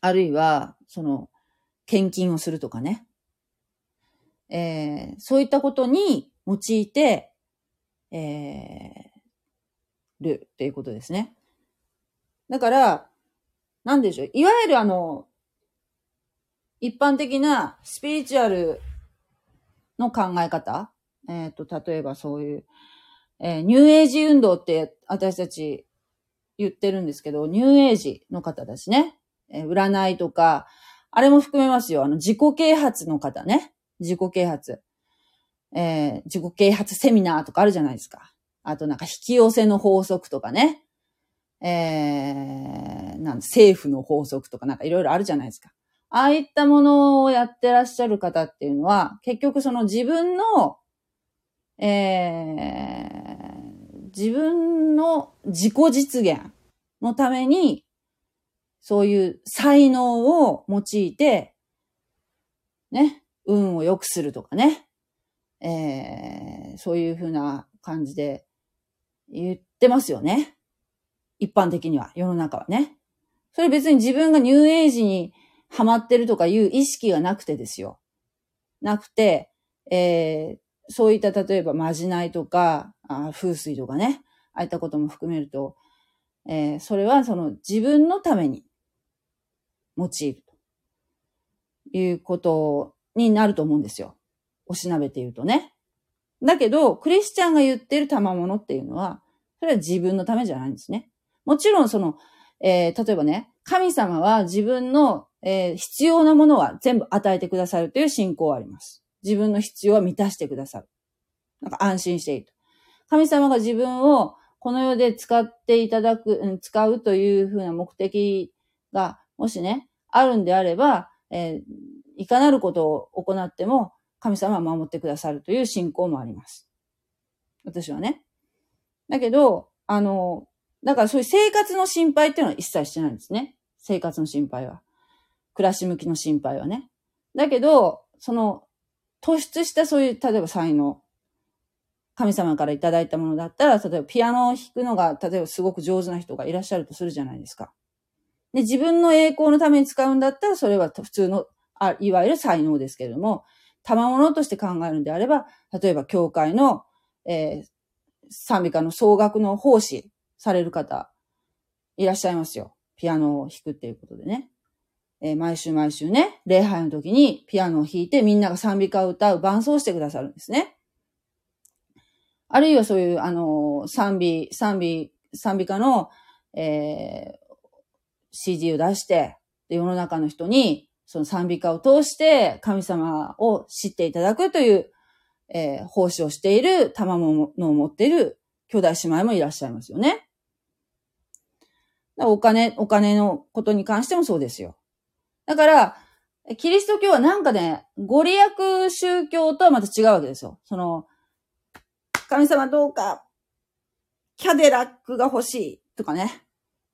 あるいは、その、献金をするとかね。えー、そういったことに用いて、えー、るっていうことですね。だから、なんでしょう。いわゆるあの、一般的なスピリチュアルの考え方。えっ、ー、と、例えばそういう、えー、ニューエイジ運動って私たち言ってるんですけど、ニューエイジの方だしね。えー、占いとか、あれも含めますよ。あの、自己啓発の方ね。自己啓発。えー、自己啓発セミナーとかあるじゃないですか。あとなんか引き寄せの法則とかね。えー、なん政府の法則とかなんかいろいろあるじゃないですか。ああいったものをやってらっしゃる方っていうのは、結局その自分の、えー、自分の自己実現のために、そういう才能を用いて、ね、運を良くするとかね、えー、そういうふうな感じで言ってますよね。一般的には、世の中はね。それ別に自分がニューエイジにハマってるとかいう意識がなくてですよ。なくて、えー、そういった例えばまじないとか、あ風水とかね、ああいったことも含めると、えー、それはその自分のために用いるということになると思うんですよ。おしなべて言うとね。だけど、クリスチャンが言ってる賜物っていうのは、それは自分のためじゃないんですね。もちろんその、えー、例えばね、神様は自分の、えー、必要なものは全部与えてくださるという信仰はあります。自分の必要は満たしてくださる。なんか安心していると。神様が自分をこの世で使っていただく、使うというふうな目的が、もしね、あるんであれば、えー、いかなることを行っても、神様は守ってくださるという信仰もあります。私はね。だけど、あの、だからそういう生活の心配っていうのは一切してないんですね。生活の心配は。暮らし向きの心配はね。だけど、その、突出したそういう、例えば才能。神様からいただいたものだったら、例えばピアノを弾くのが、例えばすごく上手な人がいらっしゃるとするじゃないですか。で、自分の栄光のために使うんだったら、それは普通の、あいわゆる才能ですけれども、賜物として考えるんであれば、例えば教会の、えー、賛美歌の総額の奉仕される方、いらっしゃいますよ。ピアノを弾くっていうことでね。えー、毎週毎週ね、礼拝の時にピアノを弾いてみんなが賛美歌を歌う伴奏してくださるんですね。あるいはそういう、あの、賛美、賛美、賛美歌の、えー、CD を出して、で、世の中の人に、その賛美歌を通して神様を知っていただくという、えー、奉仕をしている、賜物を持っている兄弟姉妹もいらっしゃいますよね。お金、お金のことに関してもそうですよ。だから、キリスト教はなんかね、ご利益宗教とはまた違うわけですよ。その、神様どうか、キャデラックが欲しいとかね。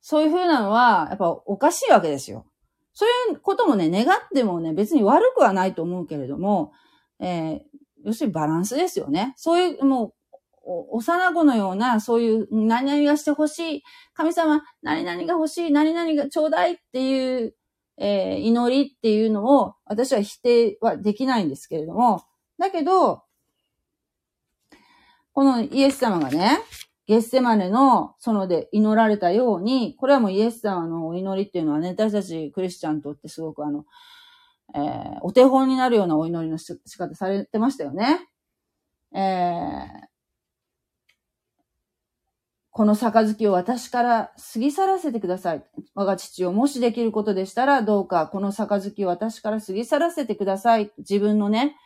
そういう風なのは、やっぱおかしいわけですよ。そういうこともね、願ってもね、別に悪くはないと思うけれども、えー、要するにバランスですよね。そういう、もう、幼子のような、そういう、何々がしてほしい、神様、何々が欲しい、何々がちょうだいっていう、えー、祈りっていうのを、私は否定はできないんですけれども、だけど、このイエス様がね、ゲッセマネの園で祈られたように、これはもうイエス様のお祈りっていうのはね、私たちクリスチャンにとってすごくあの、えー、お手本になるようなお祈りの仕方されてましたよね。えー、この杯を私から過ぎ去らせてください。我が父をもしできることでしたら、どうかこの杯を私から過ぎ去らせてください。自分のね、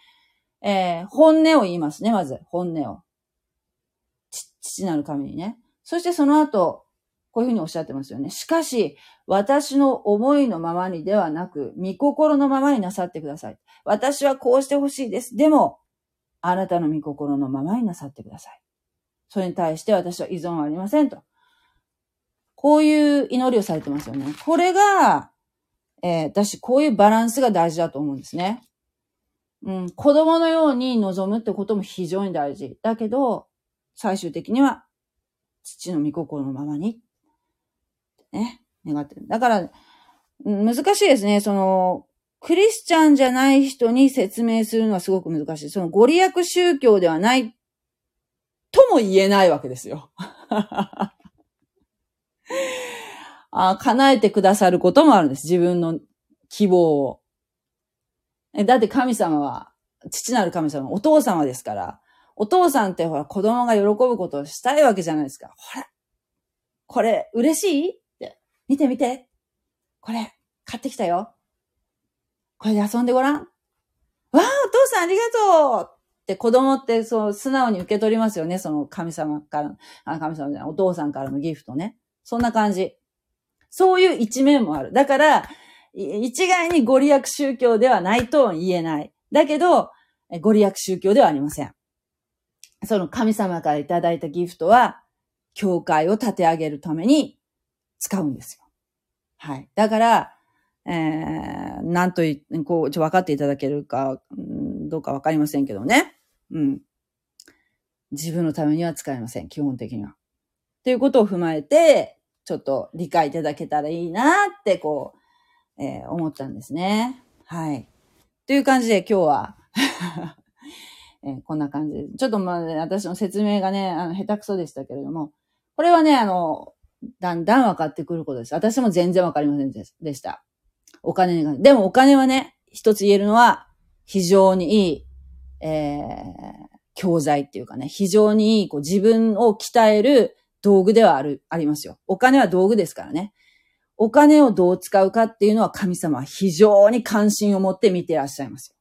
えー、本音を言いますね、まず。本音を。父なる神にね。そしてその後、こういうふうにおっしゃってますよね。しかし、私の思いのままにではなく、見心のままになさってください。私はこうしてほしいです。でも、あなたの見心のままになさってください。それに対して私は依存はありませんと。こういう祈りをされてますよね。これが、えー、私、こういうバランスが大事だと思うんですね。うん、子供のように望むってことも非常に大事。だけど、最終的には、父の御心のままに、ね、願ってる。だから、難しいですね。その、クリスチャンじゃない人に説明するのはすごく難しい。そのご利益宗教ではないとも言えないわけですよ。あ叶えてくださることもあるんです。自分の希望を。だって神様は、父なる神様、お父様ですから、お父さんってほら子供が喜ぶことをしたいわけじゃないですか。ほら、これ嬉しい？って、見て見て。これ、買ってきたよ。これで遊んでごらん。わあ、お父さんありがとうって子供ってそう素直に受け取りますよね。その神様から、あ神様じゃない、お父さんからのギフトね。そんな感じ。そういう一面もある。だから、一概にご利益宗教ではないと言えない。だけど、ご利益宗教ではありません。その神様からいただいたギフトは、教会を立て上げるために使うんですよ。はい。だから、えー、なんとい、こう、ちょ、分かっていただけるか、どうかわかりませんけどね。うん。自分のためには使えません。基本的には。っていうことを踏まえて、ちょっと理解いただけたらいいなって、こう、えー、思ったんですね。はい。という感じで今日は えー、こんな感じで。ちょっとまあ、ね、私の説明がね、あの、下手くそでしたけれども、これはね、あの、だんだん分かってくることです。私も全然分かりませんでした。お金に関して。でもお金はね、一つ言えるのは、非常にいい、えー、教材っていうかね、非常に、こう、自分を鍛える道具ではある、ありますよ。お金は道具ですからね。お金をどう使うかっていうのは神様は非常に関心を持って見てらっしゃいます。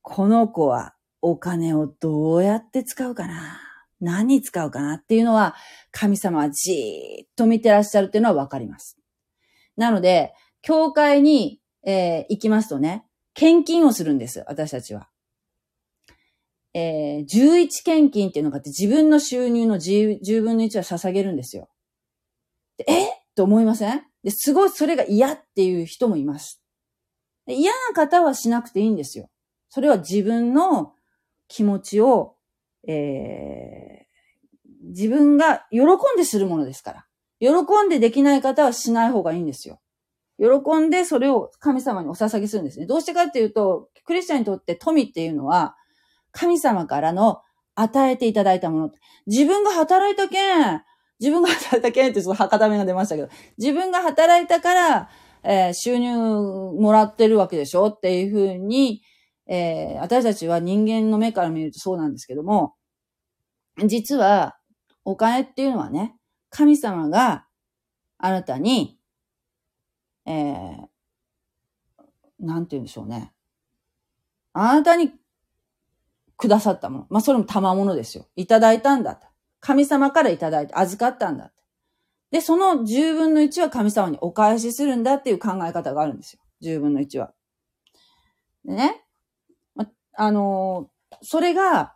この子はお金をどうやって使うかな？何に使うかなっていうのは神様はじーっと見てらっしゃるっていうのはわかります。なので、教会に、えー、行きますとね、献金をするんです、私たちは。えー、11献金っていうのがあって自分の収入の10分の1は捧げるんですよ。でえ？と思いません？ですごいそれが嫌っていう人もいます。嫌な方はしなくていいんですよ。それは自分の気持ちを、えー、自分が喜んでするものですから。喜んでできない方はしない方がいいんですよ。喜んでそれを神様にお捧げするんですね。どうしてかっていうと、クリスチャンにとって富っていうのは、神様からの与えていただいたもの。自分が働いたけん、自分が働いたけんってちょっと博多目が出ましたけど、自分が働いたから、えー、収入もらってるわけでしょっていうふうに、えー、私たちは人間の目から見るとそうなんですけども、実は、お金っていうのはね、神様があなたに、えー、なんて言うんでしょうね。あなたにくださったもの。まあ、それも賜物ですよ。いただいたんだと。神様からいただいて預かったんだ。で、その10分の1は神様にお返しするんだっていう考え方があるんですよ。10分の1は。でね。ま、あの、それが、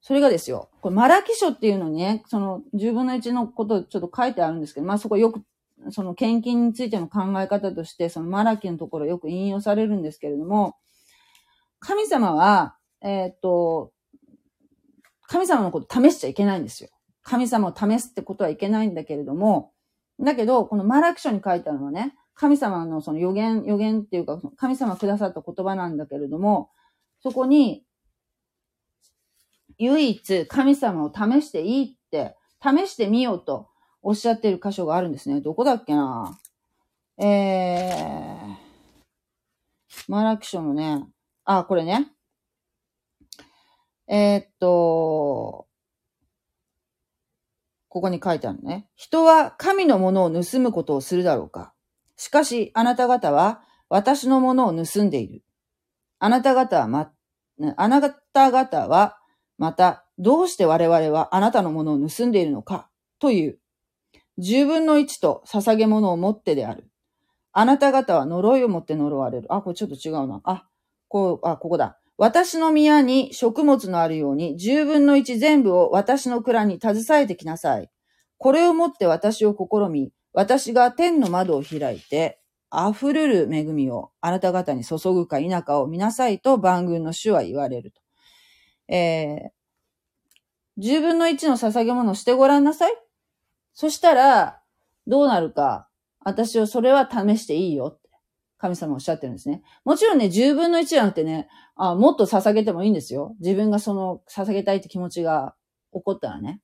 それがですよ。これ、マラキ書っていうのにね、その10分の1のことちょっと書いてあるんですけど、まあそこよく、その献金についての考え方として、そのマラキのところよく引用されるんですけれども、神様は、えー、っと、神様のこと試しちゃいけないんですよ。神様を試すってことはいけないんだけれども、だけど、このマラキ書に書いてあるのはね、神様のその予言、予言っていうか、神様くださった言葉なんだけれども、そこに、唯一神様を試していいって、試してみようとおっしゃってる箇所があるんですね。どこだっけな？えー、マラキ書のね、あ、これね。えー、っと、ここに書いてあるね。人は神のものを盗むことをするだろうか。しかし、あなた方は私のものを盗んでいる。あなた方はま、あなた方はまた、どうして我々はあなたのものを盗んでいるのかという、十分の一と捧げ物を持ってである。あなた方は呪いを持って呪われる。あ、これちょっと違うな。あ、こう、あ、ここだ。私の宮に食物のあるように、十分の一全部を私の蔵に携えてきなさい。これをもって私を試み、私が天の窓を開いて、溢れる恵みをあなた方に注ぐか否かを見なさいと万軍の主は言われると。えー、十分の一の捧げ物をしてごらんなさい。そしたら、どうなるか、私はそれは試していいよ。神様おっしゃってるんですね。もちろんね、10分の1じゃなくてね、あもっと捧げてもいいんですよ。自分がその捧げたいって気持ちが起こったらね。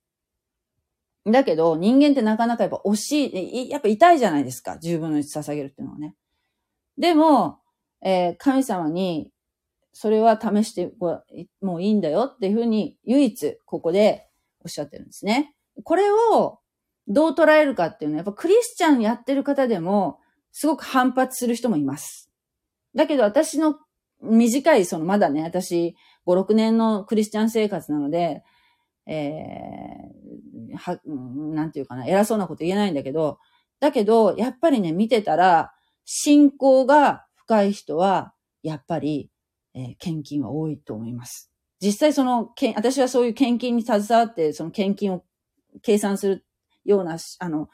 だけど、人間ってなかなかやっぱ惜しい、やっぱ痛いじゃないですか。10分の1捧げるっていうのはね。でも、えー、神様に、それは試してもういいんだよっていうふうに、唯一ここでおっしゃってるんですね。これをどう捉えるかっていうのは、やっぱクリスチャンやってる方でも、すごく反発する人もいます。だけど私の短い、そのまだね、私5、6年のクリスチャン生活なので、えー、は、なんていうかな、偉そうなこと言えないんだけど、だけど、やっぱりね、見てたら、信仰が深い人は、やっぱり、えー、献金は多いと思います。実際その、け私はそういう献金に携わって、その献金を計算するような、あの、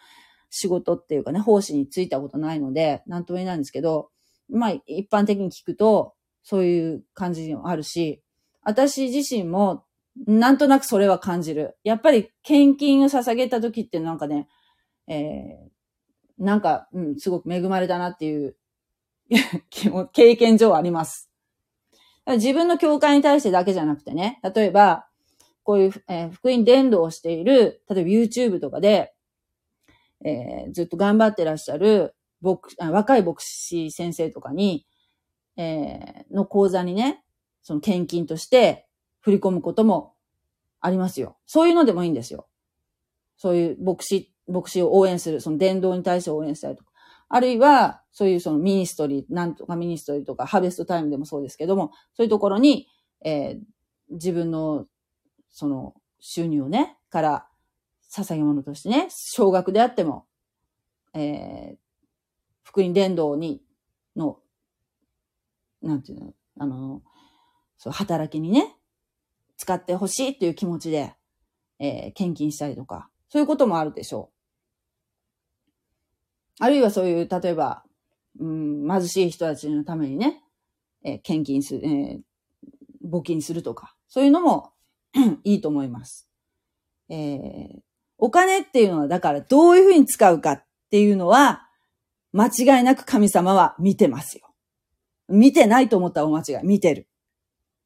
仕事っていうかね、奉仕に就いたことないので、なんとも言えないんですけど、まあ、一般的に聞くと、そういう感じもあるし、私自身も、なんとなくそれは感じる。やっぱり、献金を捧げた時ってなんかね、えー、なんか、うん、すごく恵まれたなっていう 経験上あります。自分の教会に対してだけじゃなくてね、例えば、こういう、えー、福音伝道をしている、例えば YouTube とかで、えー、ずっと頑張ってらっしゃる、牧若い牧師先生とかに、えー、の講座にね、その献金として振り込むこともありますよ。そういうのでもいいんですよ。そういう牧師、牧師を応援する、その伝道に対して応援したりとか。あるいは、そういうそのミニストリー、なんとかミニストリーとか、ハーベストタイムでもそうですけども、そういうところに、えー、自分の、その、収入をね、から捧げ物としてね、少額であっても、えー、福音伝道に、の、なんていうの、あの、そう、働きにね、使ってほしいっていう気持ちで、えー、献金したりとか、そういうこともあるでしょう。あるいはそういう、例えば、うん、貧しい人たちのためにね、えー、献金する、えー、募金するとか、そういうのも いいと思います。えー、お金っていうのは、だからどういうふうに使うかっていうのは、間違いなく神様は見てますよ。見てないと思ったらお間違い。見てる。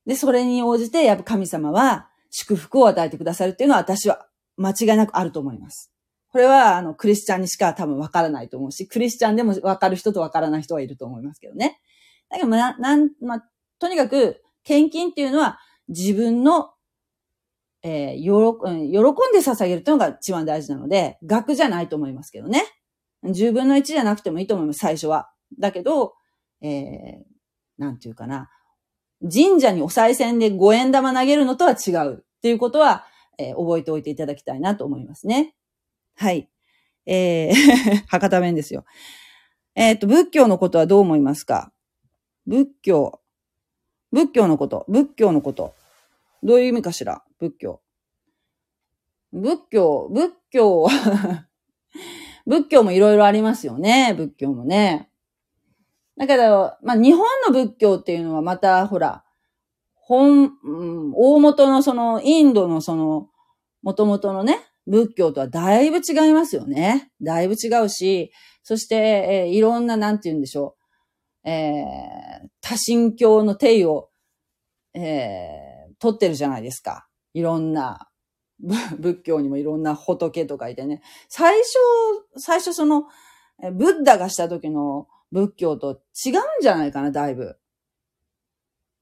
で、それに応じて、やっぱ神様は祝福を与えてくださるっていうのは私は間違いなくあると思います。これは、あの、クリスチャンにしか多分わからないと思うし、クリスチャンでもわかる人とわからない人はいると思いますけどね。だけど、な、なん、まあ、とにかく、献金っていうのは自分の、えー、喜、喜んで捧げるというのが一番大事なので、額じゃないと思いますけどね。10分の1じゃなくてもいいと思います、最初は。だけど、えー、なんていうかな。神社にお賽銭で5円玉投げるのとは違うっていうことは、えー、覚えておいていただきたいなと思いますね。はい。えー 博多弁ですよ。えっ、ー、と、仏教のことはどう思いますか？仏教。仏教のこと。仏教のこと。どういう意味かしら？仏教。仏教、仏教、仏教もいろいろありますよね。仏教もね。だけど、まあ、日本の仏教っていうのはまた、ほら、本、うん、大元のその、インドのその、元々のね、仏教とはだいぶ違いますよね。だいぶ違うし、そして、えー、いろんな、なんて言うんでしょう。えー、多神教の定を、えー、取ってるじゃないですか。いろんな、仏教にもいろんな仏とかいてね。最初、最初その、ブッダがした時の仏教と違うんじゃないかな、だいぶ。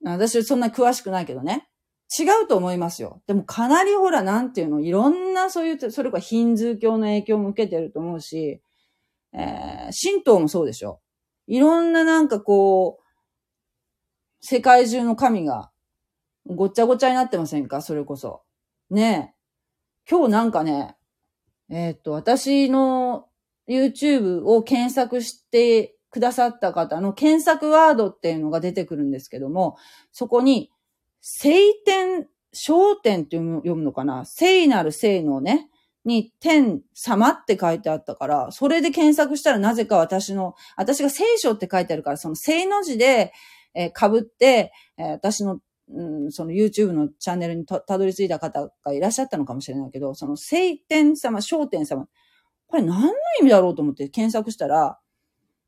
私そんな詳しくないけどね。違うと思いますよ。でもかなりほら、なんていうの、いろんなそういう、それかヒンズー教の影響も受けてると思うし、えー、神道もそうでしょ。いろんななんかこう、世界中の神がごっちゃごちゃになってませんか？それこそ。ねえ。今日なんかね、えー、っと、私の YouTube を検索してくださった方の検索ワードっていうのが出てくるんですけども、そこに聖天、焦点って読むのかな？聖なる聖のね、に天様って書いてあったから、それで検索したらなぜか私の、私が聖書って書いてあるから、その聖の字で、えー、被って、えー、私の、うん、その YouTube のチャンネルにたどり着いた方がいらっしゃったのかもしれないけど、その聖天様、焦点様、これ何の意味だろうと思って検索したら、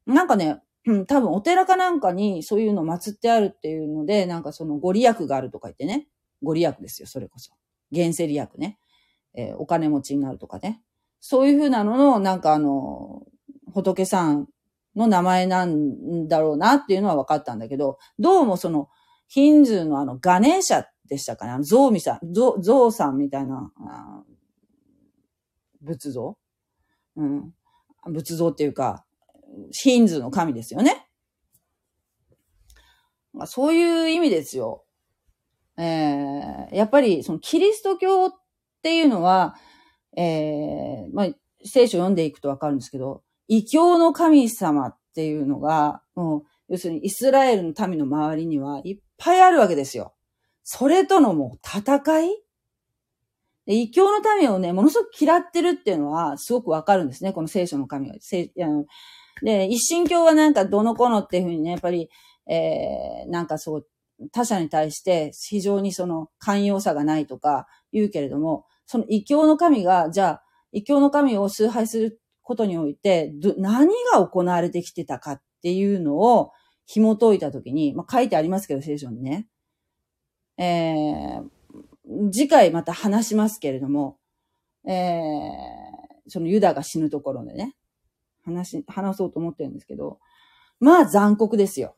なんかね、うん、多分お寺かなんかにそういうの祀ってあるっていうので、なんかそのご利益があるとか言ってね。ご利益ですよ、それこそ。現世利益ね。えー、お金持ちになるとかね。そういうふうなのの、なんかあの、仏さんの名前なんだろうなっていうのは分かったんだけど、どうもその、ヒンズーのあの、ガネーシャでしたかね。ゾウミさん、ゾウさんみたいな、仏像？うん。仏像っていうか、ヒンズーの神ですよね。まあ、そういう意味ですよ。えー、やっぱり、そのキリスト教っていうのは、えー、まあ、聖書を読んでいくとわかるんですけど、異教の神様っていうのが、もう、要するにイスラエルの民の周りにはいっぱいあるわけですよ。それとのもう戦い？異教の民をね、ものすごく嫌ってるっていうのはすごくわかるんですね。この聖書の神が。あので、一神教はなんかどの子のっていうふうにね、やっぱり、えー、なんかそう、他者に対して非常にその寛容さがないとか言うけれども、その異教の神が、じゃあ、異教の神を崇拝することにおいて、何が行われてきてたかっていうのを紐解いたときに、まあ書いてありますけど、聖書にね。えー、次回また話しますけれども、えー、そのユダが死ぬところでね。話、話そうと思ってるんですけど、まあ残酷ですよ。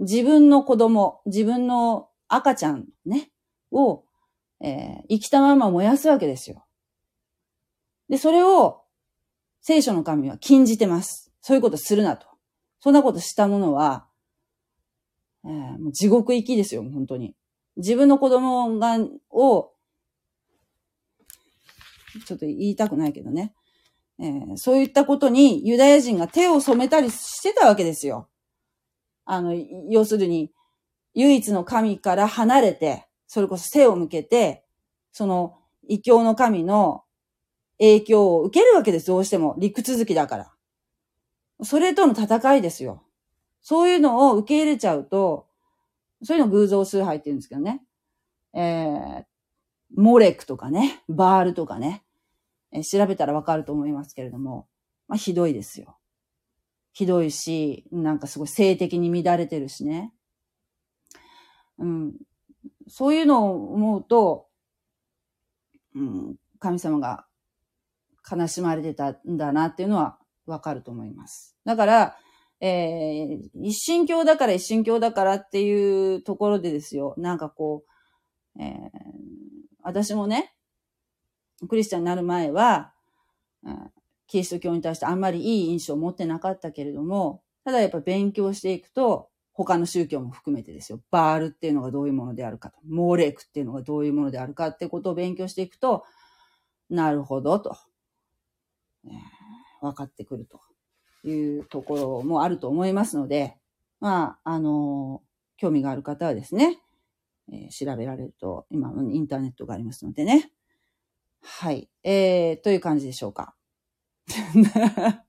自分の子供、自分の赤ちゃんね、を、えー、生きたまま燃やすわけですよ。で、それを、聖書の神は禁じてます。そういうことするなと。そんなことしたものは、えー、もう地獄行きですよ、本当に。自分の子供が、を、ちょっと言いたくないけどね。えー、そういったことにユダヤ人が手を染めたりしてたわけですよ。あの、要するに、唯一の神から離れて、それこそ背を向けて、その異教の神の影響を受けるわけです、どうしても。陸続きだから。それとの戦いですよ。そういうのを受け入れちゃうと、そういうの偶像崇拝って言うんですけどね。えー、モレクとかね、バールとかね。え調べたらわかると思いますけれども、まあ、ひどいですよ。ひどいし、なんかすごい性的に乱れてるしね。うん。そういうのを思うと、うん、神様が悲しまれてたんだなっていうのはわかると思います。だから、えー、一神教だから一神教だからっていうところでですよ。なんかこう、えー、私もね、クリスチャンになる前は、キリスト教に対してあんまりいい印象を持ってなかったけれども、ただやっぱ勉強していくと、他の宗教も含めてですよ。バールっていうのがどういうものであるかと。モーレークっていうのがどういうものであるかってことを勉強していくと、なるほどと、えー、分かってくるというところもあると思いますので、まあ、あの、興味がある方はですね、えー、調べられると、今、インターネットがありますのでね。はい。えー、という感じでしょうか。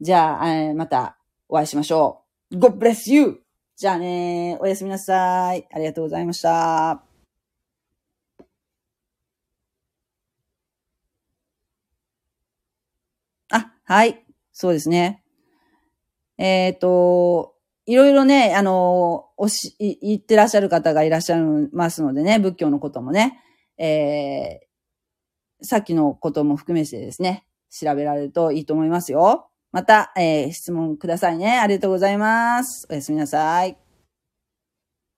じゃあ、えー、またお会いしましょう。God bless you! じゃあね、おやすみなさい。ありがとうございました。あ、はい。そうですね。えっ、ー、と、いろいろね、あの、おし、言ってらっしゃる方がいらっしゃいますのでね、仏教のこともね、えー、さっきのことも含めてですね、調べられるといいと思いますよ。また、えー、質問くださいね。ありがとうございます。おやすみなさい。